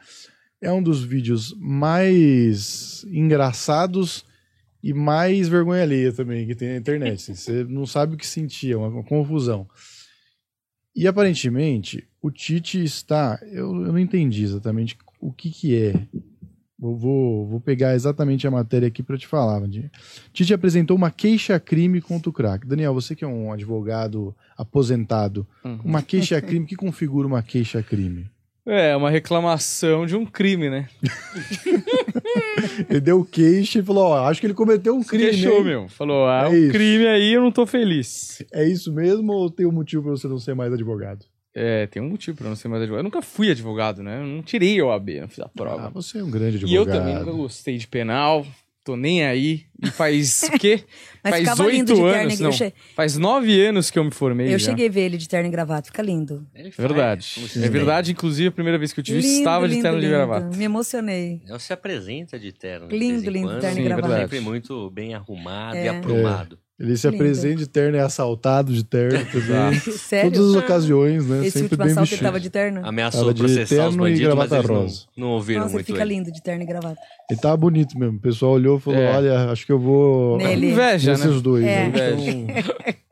[SPEAKER 2] É um dos vídeos mais engraçados e mais vergonha alheia também que tem na internet. assim. Você não sabe o que sentir, é uma, uma confusão. E aparentemente, o Tite está. Eu, eu não entendi exatamente o que, que é. Eu vou, vou pegar exatamente a matéria aqui para te falar, Vandinha. Tite apresentou uma queixa-crime contra o craque. Daniel, você que é um advogado aposentado,
[SPEAKER 1] Uhum.
[SPEAKER 2] uma queixa-crime, que configura uma queixa-crime?
[SPEAKER 1] É, uma reclamação de um crime, né?
[SPEAKER 2] Ele deu queixa e falou: Ó, acho que ele cometeu um crime.
[SPEAKER 1] Queixou,
[SPEAKER 2] hein?
[SPEAKER 1] meu. Falou, ah,
[SPEAKER 2] É
[SPEAKER 1] um
[SPEAKER 2] isso.
[SPEAKER 1] crime aí, eu não tô feliz.
[SPEAKER 2] É isso mesmo ou tem um motivo para você não ser mais advogado?
[SPEAKER 1] É, tem um motivo pra não ser mais advogado. Eu nunca fui advogado, né? Eu não tirei a OAB, não fiz a
[SPEAKER 2] Ah,
[SPEAKER 1] prova.
[SPEAKER 2] você é um grande advogado.
[SPEAKER 1] e eu também nunca gostei de penal. Tô nem aí. E faz o quê?
[SPEAKER 3] Mas
[SPEAKER 1] faz
[SPEAKER 3] ficava lindo
[SPEAKER 1] oito
[SPEAKER 3] de terno
[SPEAKER 1] anos,
[SPEAKER 3] e-
[SPEAKER 1] não.
[SPEAKER 3] eu che-
[SPEAKER 1] Faz nove anos que eu me formei
[SPEAKER 3] Eu
[SPEAKER 1] já.
[SPEAKER 3] cheguei a ver ele de terno e gravata, fica lindo.
[SPEAKER 4] Ele
[SPEAKER 1] É
[SPEAKER 4] faz,
[SPEAKER 1] verdade. É verdade, inclusive, a primeira vez que eu tive
[SPEAKER 3] Lindo,
[SPEAKER 1] estava de
[SPEAKER 3] lindo,
[SPEAKER 1] terno de
[SPEAKER 3] lindo.
[SPEAKER 1] gravata.
[SPEAKER 3] Me emocionei.
[SPEAKER 4] Ele se apresenta de terno. de
[SPEAKER 3] Lindo,
[SPEAKER 4] vez em
[SPEAKER 3] lindo,
[SPEAKER 4] quando,
[SPEAKER 3] terno
[SPEAKER 1] e
[SPEAKER 4] sempre
[SPEAKER 1] gravata.
[SPEAKER 4] muito bem arrumado
[SPEAKER 3] É.
[SPEAKER 4] e aprumado.
[SPEAKER 2] Ele se
[SPEAKER 3] Lindo.
[SPEAKER 2] apresenta de terno, é assaltado de terno também.
[SPEAKER 3] Sério?
[SPEAKER 2] Todas as ocasiões, né?
[SPEAKER 3] Esse
[SPEAKER 2] Sempre
[SPEAKER 3] último
[SPEAKER 2] bem
[SPEAKER 3] assalto ele tava de terno?
[SPEAKER 4] Ameaçou
[SPEAKER 2] Tava de
[SPEAKER 4] processar os
[SPEAKER 2] terno e
[SPEAKER 4] bandidos, mas
[SPEAKER 2] gravata
[SPEAKER 4] eles não,
[SPEAKER 2] rosa.
[SPEAKER 4] não ouviram
[SPEAKER 3] Nossa, ele
[SPEAKER 4] muito
[SPEAKER 3] fica
[SPEAKER 4] ele.
[SPEAKER 3] lindo de terno e gravata.
[SPEAKER 2] Ele tava bonito mesmo. O pessoal olhou e falou:
[SPEAKER 1] É.
[SPEAKER 2] olha, acho que eu vou.
[SPEAKER 3] Nele.
[SPEAKER 1] Inveja, né?
[SPEAKER 2] Esses dois.
[SPEAKER 3] É.
[SPEAKER 2] né?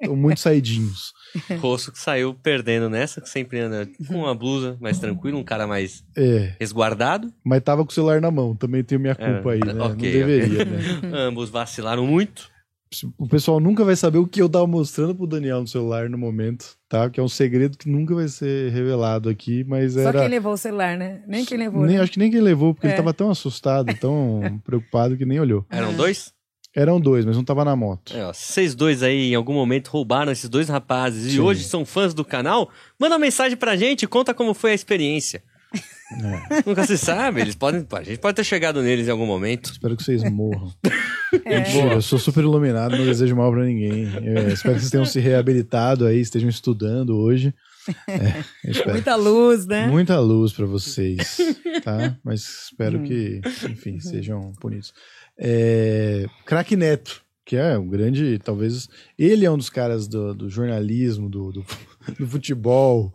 [SPEAKER 2] Estão muito saidinhos.
[SPEAKER 4] Rosso que saiu perdendo nessa, que sempre anda com uma blusa mais tranquila, um cara mais
[SPEAKER 2] É,
[SPEAKER 4] resguardado.
[SPEAKER 2] mas tava com o celular na mão. Também tenho minha
[SPEAKER 4] É,
[SPEAKER 2] culpa aí, né?
[SPEAKER 4] ok,
[SPEAKER 2] Não deveria, né?
[SPEAKER 4] Ambos vacilaram muito.
[SPEAKER 2] O pessoal nunca vai saber o que eu tava mostrando pro Daniel no celular no momento, tá? Que é um segredo que nunca vai ser revelado aqui, mas
[SPEAKER 3] Só
[SPEAKER 2] era.
[SPEAKER 3] quem levou o celular, né? Nem quem levou.
[SPEAKER 2] Nem,
[SPEAKER 3] né?
[SPEAKER 2] acho que nem quem levou, porque
[SPEAKER 3] É.
[SPEAKER 2] ele tava tão assustado, tão preocupado que nem olhou.
[SPEAKER 4] Eram dois?
[SPEAKER 2] Eram dois, mas um tava na moto.
[SPEAKER 4] É, ó, se vocês dois aí em algum momento roubaram esses dois rapazes e
[SPEAKER 2] Sim.
[SPEAKER 4] hoje são fãs do canal, manda uma mensagem pra gente e conta como foi a experiência.
[SPEAKER 2] É.
[SPEAKER 4] Nunca se sabe, eles podem, a gente pode ter chegado neles em algum momento.
[SPEAKER 2] Espero que vocês morram.
[SPEAKER 3] É.
[SPEAKER 2] Mentira, eu sou super iluminado, não desejo mal pra ninguém. Eu espero que vocês tenham se reabilitado aí, estejam estudando hoje. É.
[SPEAKER 3] Muita luz, né?
[SPEAKER 2] Muita luz pra vocês, tá? Mas espero
[SPEAKER 3] Hum.
[SPEAKER 2] que, enfim, sejam bonitos. É, Craque Neto, que é um grande, talvez, ele é um dos caras do, do jornalismo, do, do, do futebol,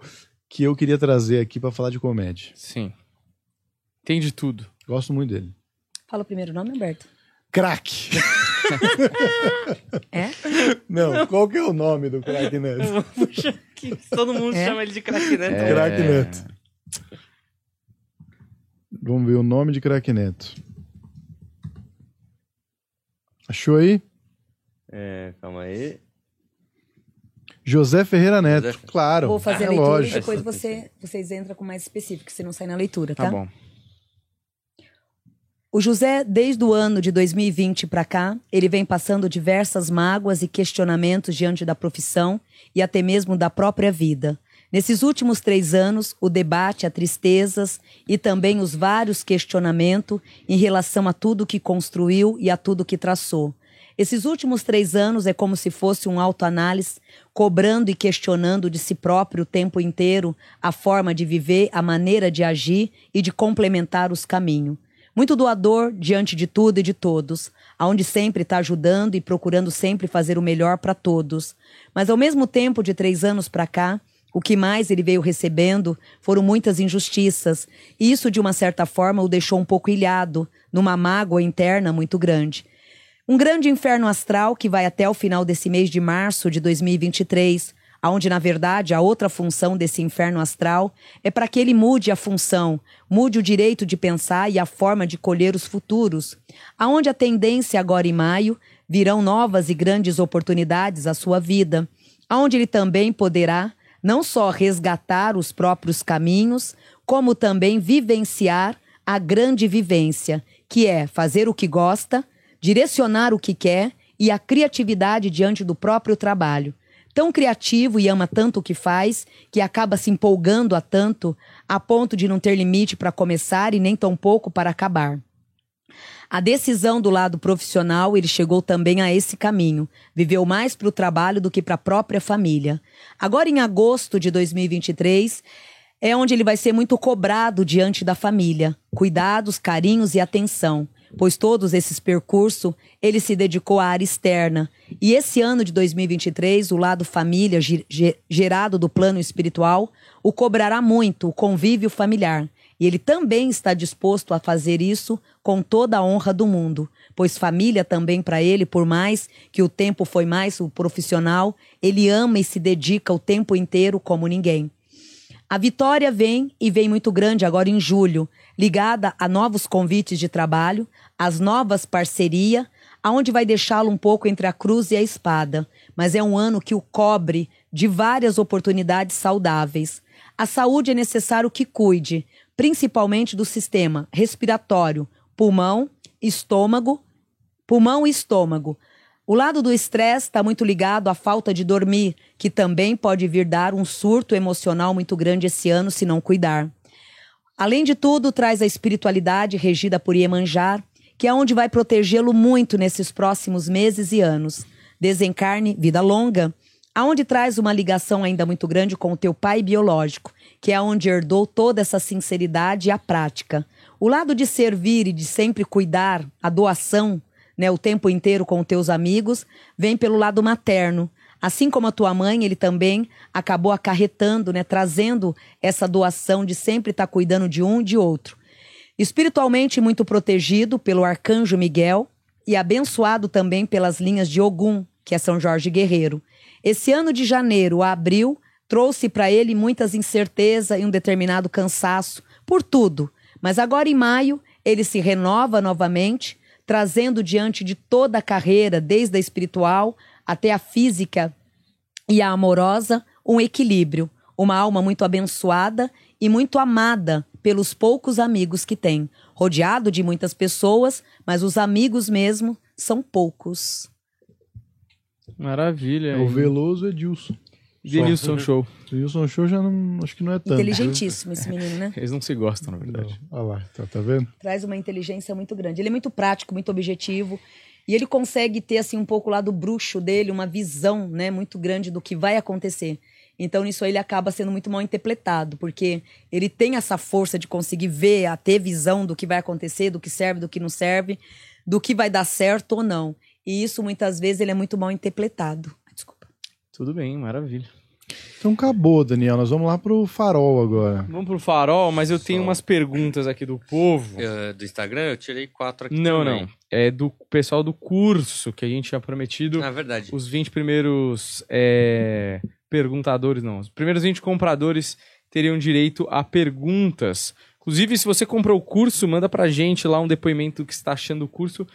[SPEAKER 2] que eu queria trazer aqui pra falar de comédia.
[SPEAKER 1] Sim. Tem de tudo.
[SPEAKER 2] Gosto muito dele.
[SPEAKER 3] Fala o primeiro nome, Alberto.
[SPEAKER 2] Craque!
[SPEAKER 3] É?
[SPEAKER 2] Não, qual que é o nome do?
[SPEAKER 4] Puxa, que todo mundo
[SPEAKER 3] É?
[SPEAKER 4] chama ele de craque, né?
[SPEAKER 1] É.
[SPEAKER 2] Neto. Vamos ver o nome de Neto. Achou aí?
[SPEAKER 4] É, calma aí.
[SPEAKER 2] José Ferreira Neto,
[SPEAKER 4] José-
[SPEAKER 2] claro.
[SPEAKER 3] Vou fazer
[SPEAKER 2] é
[SPEAKER 3] a leitura
[SPEAKER 2] lógico.
[SPEAKER 3] e depois você, vocês entram com mais específico, se não sai na leitura, tá?
[SPEAKER 1] Tá bom.
[SPEAKER 3] O José, desde o ano de 2020 para cá, ele vem passando diversas mágoas e questionamentos diante da profissão e até mesmo da própria vida. Nesses últimos três anos, o debate, a tristezas e também os vários questionamentos em relação a tudo que construiu e a tudo que traçou. Esses últimos três anos é como se fosse um autoanálise, cobrando e questionando de si próprio o tempo inteiro a forma de viver, a maneira de agir e de complementar os caminhos. Muito doador diante de tudo e de todos, aonde sempre está ajudando e procurando sempre fazer o melhor para todos. Mas ao mesmo tempo, de três anos para cá, o que mais ele veio recebendo foram muitas injustiças, e isso, de uma certa forma, o deixou um pouco ilhado, numa mágoa interna muito grande. Um grande inferno astral que vai até o final desse mês de março de 2023, aonde na verdade a outra função desse inferno astral é para que ele mude a função, mude o direito de pensar e a forma de colher os futuros, aonde a tendência agora em maio virão novas e grandes oportunidades à sua vida, aonde ele também poderá não só resgatar os próprios caminhos, como também vivenciar a grande vivência, que é fazer o que gosta, direcionar o que quer e a criatividade diante do próprio trabalho. Tão criativo e ama tanto o que faz, que acaba se empolgando a tanto, a ponto de não ter limite para começar e nem tão pouco para acabar. A decisão do lado profissional, ele chegou também a esse caminho. Viveu mais para o trabalho do que para a própria família. Agora, em agosto de 2023, é onde ele vai ser muito cobrado diante da família. Cuidados, carinhos e atenção. Pois todos esses percursos ele se dedicou à área externa. E esse ano de 2023, o lado família, ge- ge- gerado do plano espiritual, o cobrará muito, o convívio familiar. E ele também está disposto a fazer isso com toda a honra do mundo, pois família também para ele, por mais que o tempo foi mais o profissional, ele ama e se dedica o tempo inteiro como ninguém. A vitória vem e vem muito grande agora em julho, ligada a novos convites de trabalho, às novas parcerias, aonde vai deixá-lo um pouco entre a cruz e a espada, mas é um ano que o cobre de várias oportunidades saudáveis. A saúde é necessário que cuide, principalmente do sistema respiratório, pulmão, estômago, pulmão e estômago. O lado do estresse está muito ligado à falta de dormir, que também pode vir dar um surto emocional muito grande esse ano se não cuidar. Além de tudo, traz a espiritualidade regida por Iemanjar, que é onde vai protegê-lo muito nesses próximos meses e anos. Desencarne, vida longa, aonde traz uma ligação ainda muito grande com o teu pai biológico, que é onde herdou toda essa sinceridade e a prática. O lado de servir e de sempre cuidar, a doação, né, o tempo inteiro com teus amigos, vem pelo lado materno. Assim como a tua mãe, ele também acabou acarretando, né, trazendo essa doação de sempre estar cuidando de um e de outro. Espiritualmente muito protegido pelo arcanjo Miguel e abençoado também pelas linhas de Ogum, que é São Jorge Guerreiro. Esse ano de janeiro a abril trouxe para ele muitas incertezas e um determinado cansaço por tudo. Mas agora em maio ele se renova novamente, trazendo diante de toda a carreira, desde a espiritual até a física e a amorosa, um equilíbrio, uma alma muito abençoada e muito amada pelos poucos amigos que tem, rodeado de muitas pessoas, mas os amigos mesmo são poucos.
[SPEAKER 1] Maravilha.
[SPEAKER 2] É o? Veloso Edilson.
[SPEAKER 1] Denilson Show.
[SPEAKER 2] O Edilson Show já não, acho que não é tanto.
[SPEAKER 3] Inteligentíssimo esse menino, né?
[SPEAKER 1] Eles não se gostam, na verdade.
[SPEAKER 2] Olha lá, tá, tá vendo?
[SPEAKER 3] Traz uma inteligência muito grande. Ele é muito prático, muito objetivo. E ele consegue ter, assim, um pouco lá do bruxo dele, uma visão, né, muito grande do que vai acontecer. Então, nisso aí, ele acaba sendo muito mal interpretado, porque ele tem essa força de conseguir ver, a ter visão do que vai acontecer, do que serve, do que não serve, do que vai dar certo ou não. E isso, muitas vezes, ele é muito mal interpretado. Desculpa.
[SPEAKER 1] Tudo bem, maravilha.
[SPEAKER 2] Então acabou, Daniel. Nós vamos lá pro farol agora.
[SPEAKER 1] Vamos pro farol, mas eu tenho
[SPEAKER 4] Só.
[SPEAKER 1] umas perguntas aqui do povo.
[SPEAKER 4] Eh, do Instagram, eu tirei quatro aqui
[SPEAKER 1] Não,
[SPEAKER 4] também.
[SPEAKER 1] não. É do pessoal do curso que a gente tinha prometido.
[SPEAKER 4] Na verdade.
[SPEAKER 1] Os 20 primeiros é, perguntadores, não. Os primeiros 20 compradores teriam direito a perguntas. Inclusive, se você comprou o curso, manda pra gente lá um depoimento do que você está achando do curso.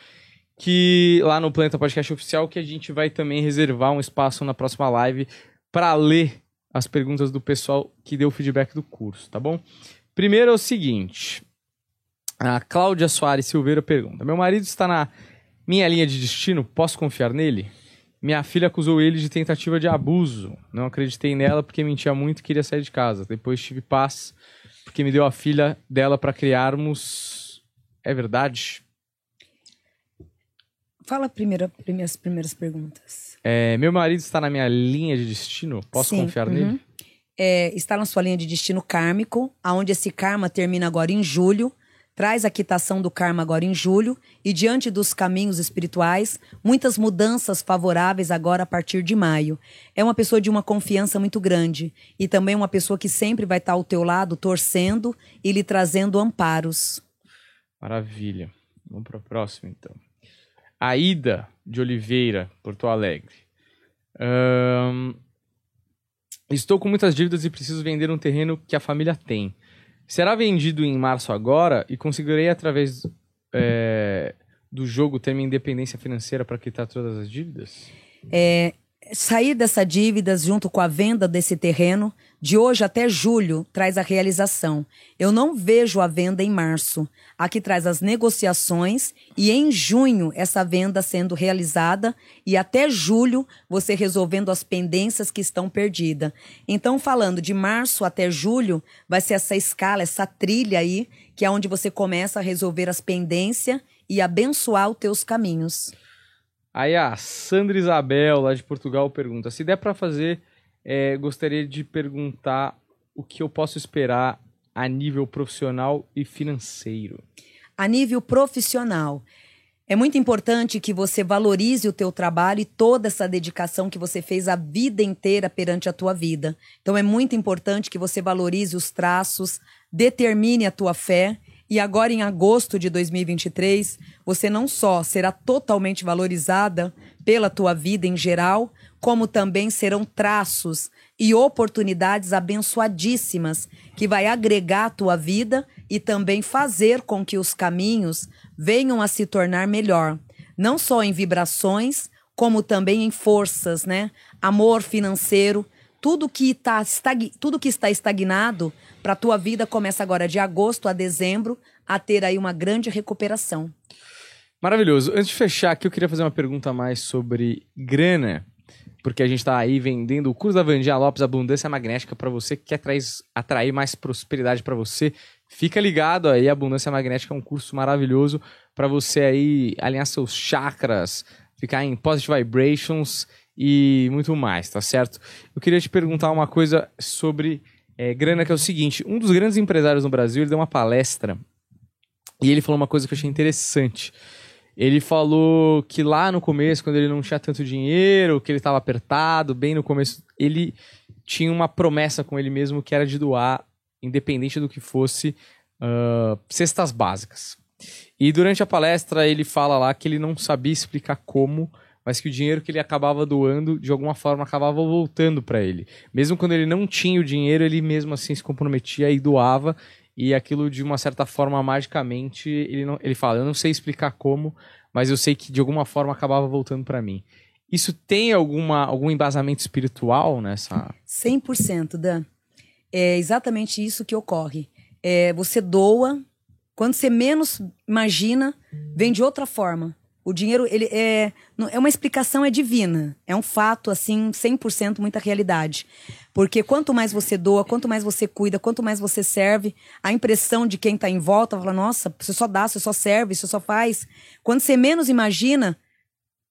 [SPEAKER 1] Que lá no Planeta Podcast Oficial, que a gente vai também reservar um espaço na próxima live para ler as perguntas do pessoal que deu feedback do curso, tá bom? Primeiro é o seguinte. A Cláudia Soares Silveira pergunta: Meu marido está na minha linha de destino, posso confiar nele? Minha filha acusou ele de tentativa de abuso. Não acreditei nela porque mentia muito e queria sair de casa. Depois tive paz porque me deu a filha dela para criarmos. É verdade?
[SPEAKER 3] Fala primeiro as primeiras perguntas.
[SPEAKER 1] É, meu marido está na minha linha de destino, posso
[SPEAKER 3] Sim,
[SPEAKER 1] confiar
[SPEAKER 3] uhum.
[SPEAKER 1] nele?
[SPEAKER 3] É, está na sua linha de destino kármico, aonde esse karma termina agora em julho, traz a quitação do karma agora em julho, e diante dos caminhos espirituais, muitas mudanças favoráveis agora a partir de maio. É uma pessoa de uma confiança muito grande, e também uma pessoa que sempre vai estar ao teu lado, torcendo e lhe trazendo amparos.
[SPEAKER 1] Maravilha. Vamos para o próximo, então. Aida de Oliveira, Porto Alegre. Ahn, Estou com muitas dívidas e preciso vender um terreno que a família tem. Será vendido em março agora e conseguirei, através é, do jogo, ter minha independência financeira para quitar todas as dívidas?
[SPEAKER 3] É, sair dessa dívida junto com a venda desse terreno, de hoje até julho, traz a realização. Eu não vejo a venda em março. Aqui traz as negociações e em junho essa venda sendo realizada e até julho você resolvendo as pendências que estão perdidas. Então, falando de março até julho, vai ser essa escala, essa trilha aí, que é onde você começa a resolver as pendências e abençoar os teus caminhos.
[SPEAKER 1] Aí a Sandra Isabel, lá de Portugal, pergunta: se der para fazer, é, gostaria de perguntar o que eu posso esperar a nível profissional e financeiro.
[SPEAKER 3] a nível profissional. É muito importante que você valorize o teu trabalho e toda essa dedicação que você fez a vida inteira perante a tua vida. Então é muito importante que você valorize os traços, determine a tua fé e agora em agosto de 2023, você não só será totalmente valorizada pela tua vida em geral, como também serão traços e oportunidades abençoadíssimas que vai agregar a tua vida e também fazer com que os caminhos venham a se tornar melhor, não só em vibrações, como também em forças, né? Amor financeiro, tudo que tá estag... tudo que está estagnado para tua vida começa agora de agosto a dezembro a ter aí uma grande recuperação.
[SPEAKER 1] Maravilhoso. Antes de fechar aqui, eu queria fazer uma pergunta a mais sobre grana. Porque a gente tá aí vendendo o curso da Vandinha Lopes Abundância Magnética para você que quer atrair, atrair mais prosperidade para você. Fica ligado aí, Abundância Magnética é um curso maravilhoso para você aí alinhar seus chakras, ficar em positive vibrations e muito mais, tá certo? Eu queria te perguntar uma coisa sobre é, grana, que é o seguinte: um dos grandes empresários no Brasil ele deu uma palestra e ele falou uma coisa que eu achei interessante. Ele falou que lá no começo, quando ele não tinha tanto dinheiro, que ele estava apertado, bem no começo, ele tinha uma promessa com ele mesmo que era de doar, independente do que fosse, uh, cestas básicas. E durante a palestra ele fala lá que ele não sabia explicar como, mas que o dinheiro que ele acabava doando, de alguma forma, acabava voltando para ele. Mesmo quando ele não tinha o dinheiro, ele mesmo assim se comprometia e doava. E aquilo, de uma certa forma, magicamente, ele, não, ele fala: Eu não sei explicar como, mas eu sei que de alguma forma acabava voltando para mim. Isso tem alguma, algum embasamento espiritual nessa.
[SPEAKER 3] 100%, Dan. É exatamente isso que ocorre. É, você doa, quando você menos imagina, vem de outra forma. O dinheiro, ele é, é uma explicação é divina. É um fato, assim, 100% muita realidade. Porque quanto mais você doa, quanto mais você cuida, quanto mais você serve, a impressão de quem está em volta fala: nossa, você só dá, você só serve, você só faz. Quando você menos imagina,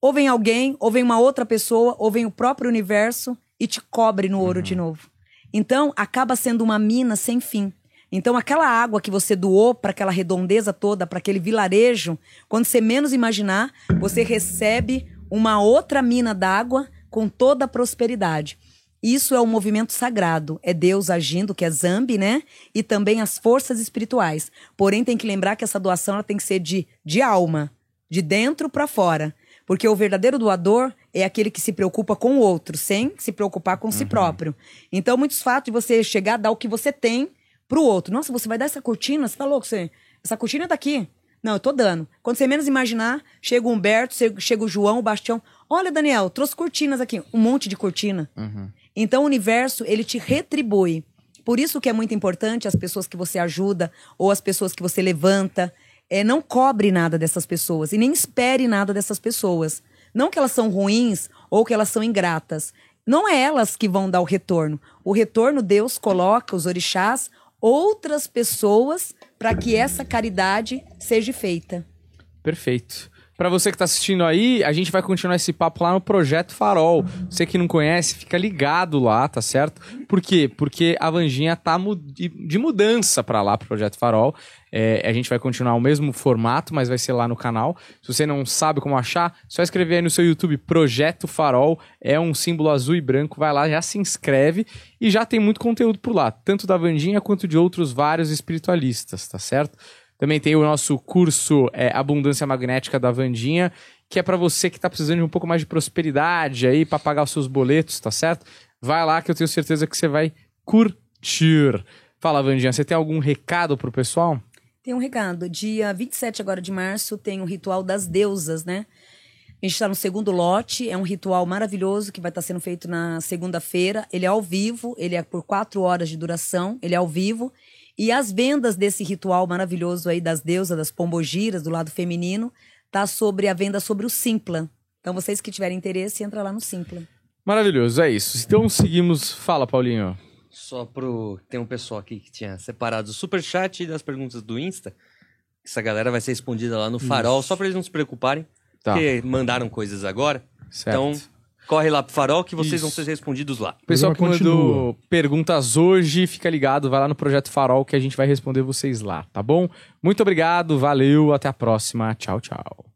[SPEAKER 3] ou vem alguém, ou vem uma outra pessoa, ou vem o próprio universo e te cobre no ouro uhum. de novo. Então, acaba sendo uma mina sem fim. Então, aquela água que você doou para aquela redondeza toda, para aquele vilarejo, quando você menos imaginar, você recebe uma outra mina d'água com toda a prosperidade. Isso é o um movimento sagrado, é Deus agindo, que é Zambi, né? E também as forças espirituais. Porém, tem que lembrar que essa doação ela tem que ser de, de alma, de dentro para fora. Porque o verdadeiro doador é aquele que se preocupa com o outro, sem se preocupar com uhum. si próprio. Então, muitos fatos de você chegar a dar o que você tem pro outro. Nossa, você vai dar essa cortina? Você tá louco? Você... Essa cortina é daqui. Não, eu tô dando. Quando você menos imaginar, chega o Humberto, chega o João, o Bastião. Olha, Daniel, trouxe cortinas aqui. Um monte de cortina. Uhum. Então, o universo, ele te retribui. Por isso que é muito importante as pessoas que você ajuda ou as pessoas que você levanta. É, não cobre nada dessas pessoas e nem espere nada dessas pessoas. Não que elas são ruins ou que elas são ingratas. Não é elas que vão dar o retorno. O retorno Deus coloca, os orixás outras pessoas para que essa caridade seja feita.
[SPEAKER 1] Perfeito. Para você que está assistindo aí, a gente vai continuar esse papo lá no Projeto Farol. Você que não conhece, fica ligado lá, tá certo? Por quê? Porque a Vanginha tá de mudança para lá, pro Projeto Farol. É, a gente vai continuar o mesmo formato, mas vai ser lá no canal. Se você não sabe como achar, só escrever aí no seu YouTube Projeto Farol. É um símbolo azul e branco. Vai lá, já se inscreve e já tem muito conteúdo por lá, tanto da Vandinha quanto de outros vários espiritualistas, tá certo? Também tem o nosso curso é, Abundância Magnética da Vandinha, que é para você que está precisando de um pouco mais de prosperidade aí para pagar os seus boletos, tá certo? Vai lá que eu tenho certeza que você vai curtir. Fala, Vandinha, você tem algum recado pro pessoal?
[SPEAKER 3] Tem um recado. Dia 27 agora de março tem o ritual das deusas, né? A gente está no segundo lote, é um ritual maravilhoso que vai estar tá sendo feito na segunda-feira. Ele é ao vivo, ele é por quatro horas de duração, ele é ao vivo. E as vendas desse ritual maravilhoso aí das deusas, das pombogiras, do lado feminino, tá sobre a venda sobre o Simpla. Então, vocês que tiverem interesse, entra lá no Simpla.
[SPEAKER 1] Maravilhoso, é isso. Então, seguimos. Fala, Paulinho.
[SPEAKER 4] Só pro. Tem um pessoal aqui que tinha separado o superchat das perguntas do Insta. Essa galera vai ser respondida lá no farol, isso. só para eles não se preocuparem. Tá. Porque mandaram coisas agora. Certo. Então, Corre lá pro farol que vocês Isso. vão ser respondidos lá.
[SPEAKER 1] Pessoal que mandou perguntas hoje, fica ligado, vai lá no Projeto Farol que a gente vai responder vocês lá, tá bom? Muito obrigado, valeu, até a próxima. Tchau, tchau.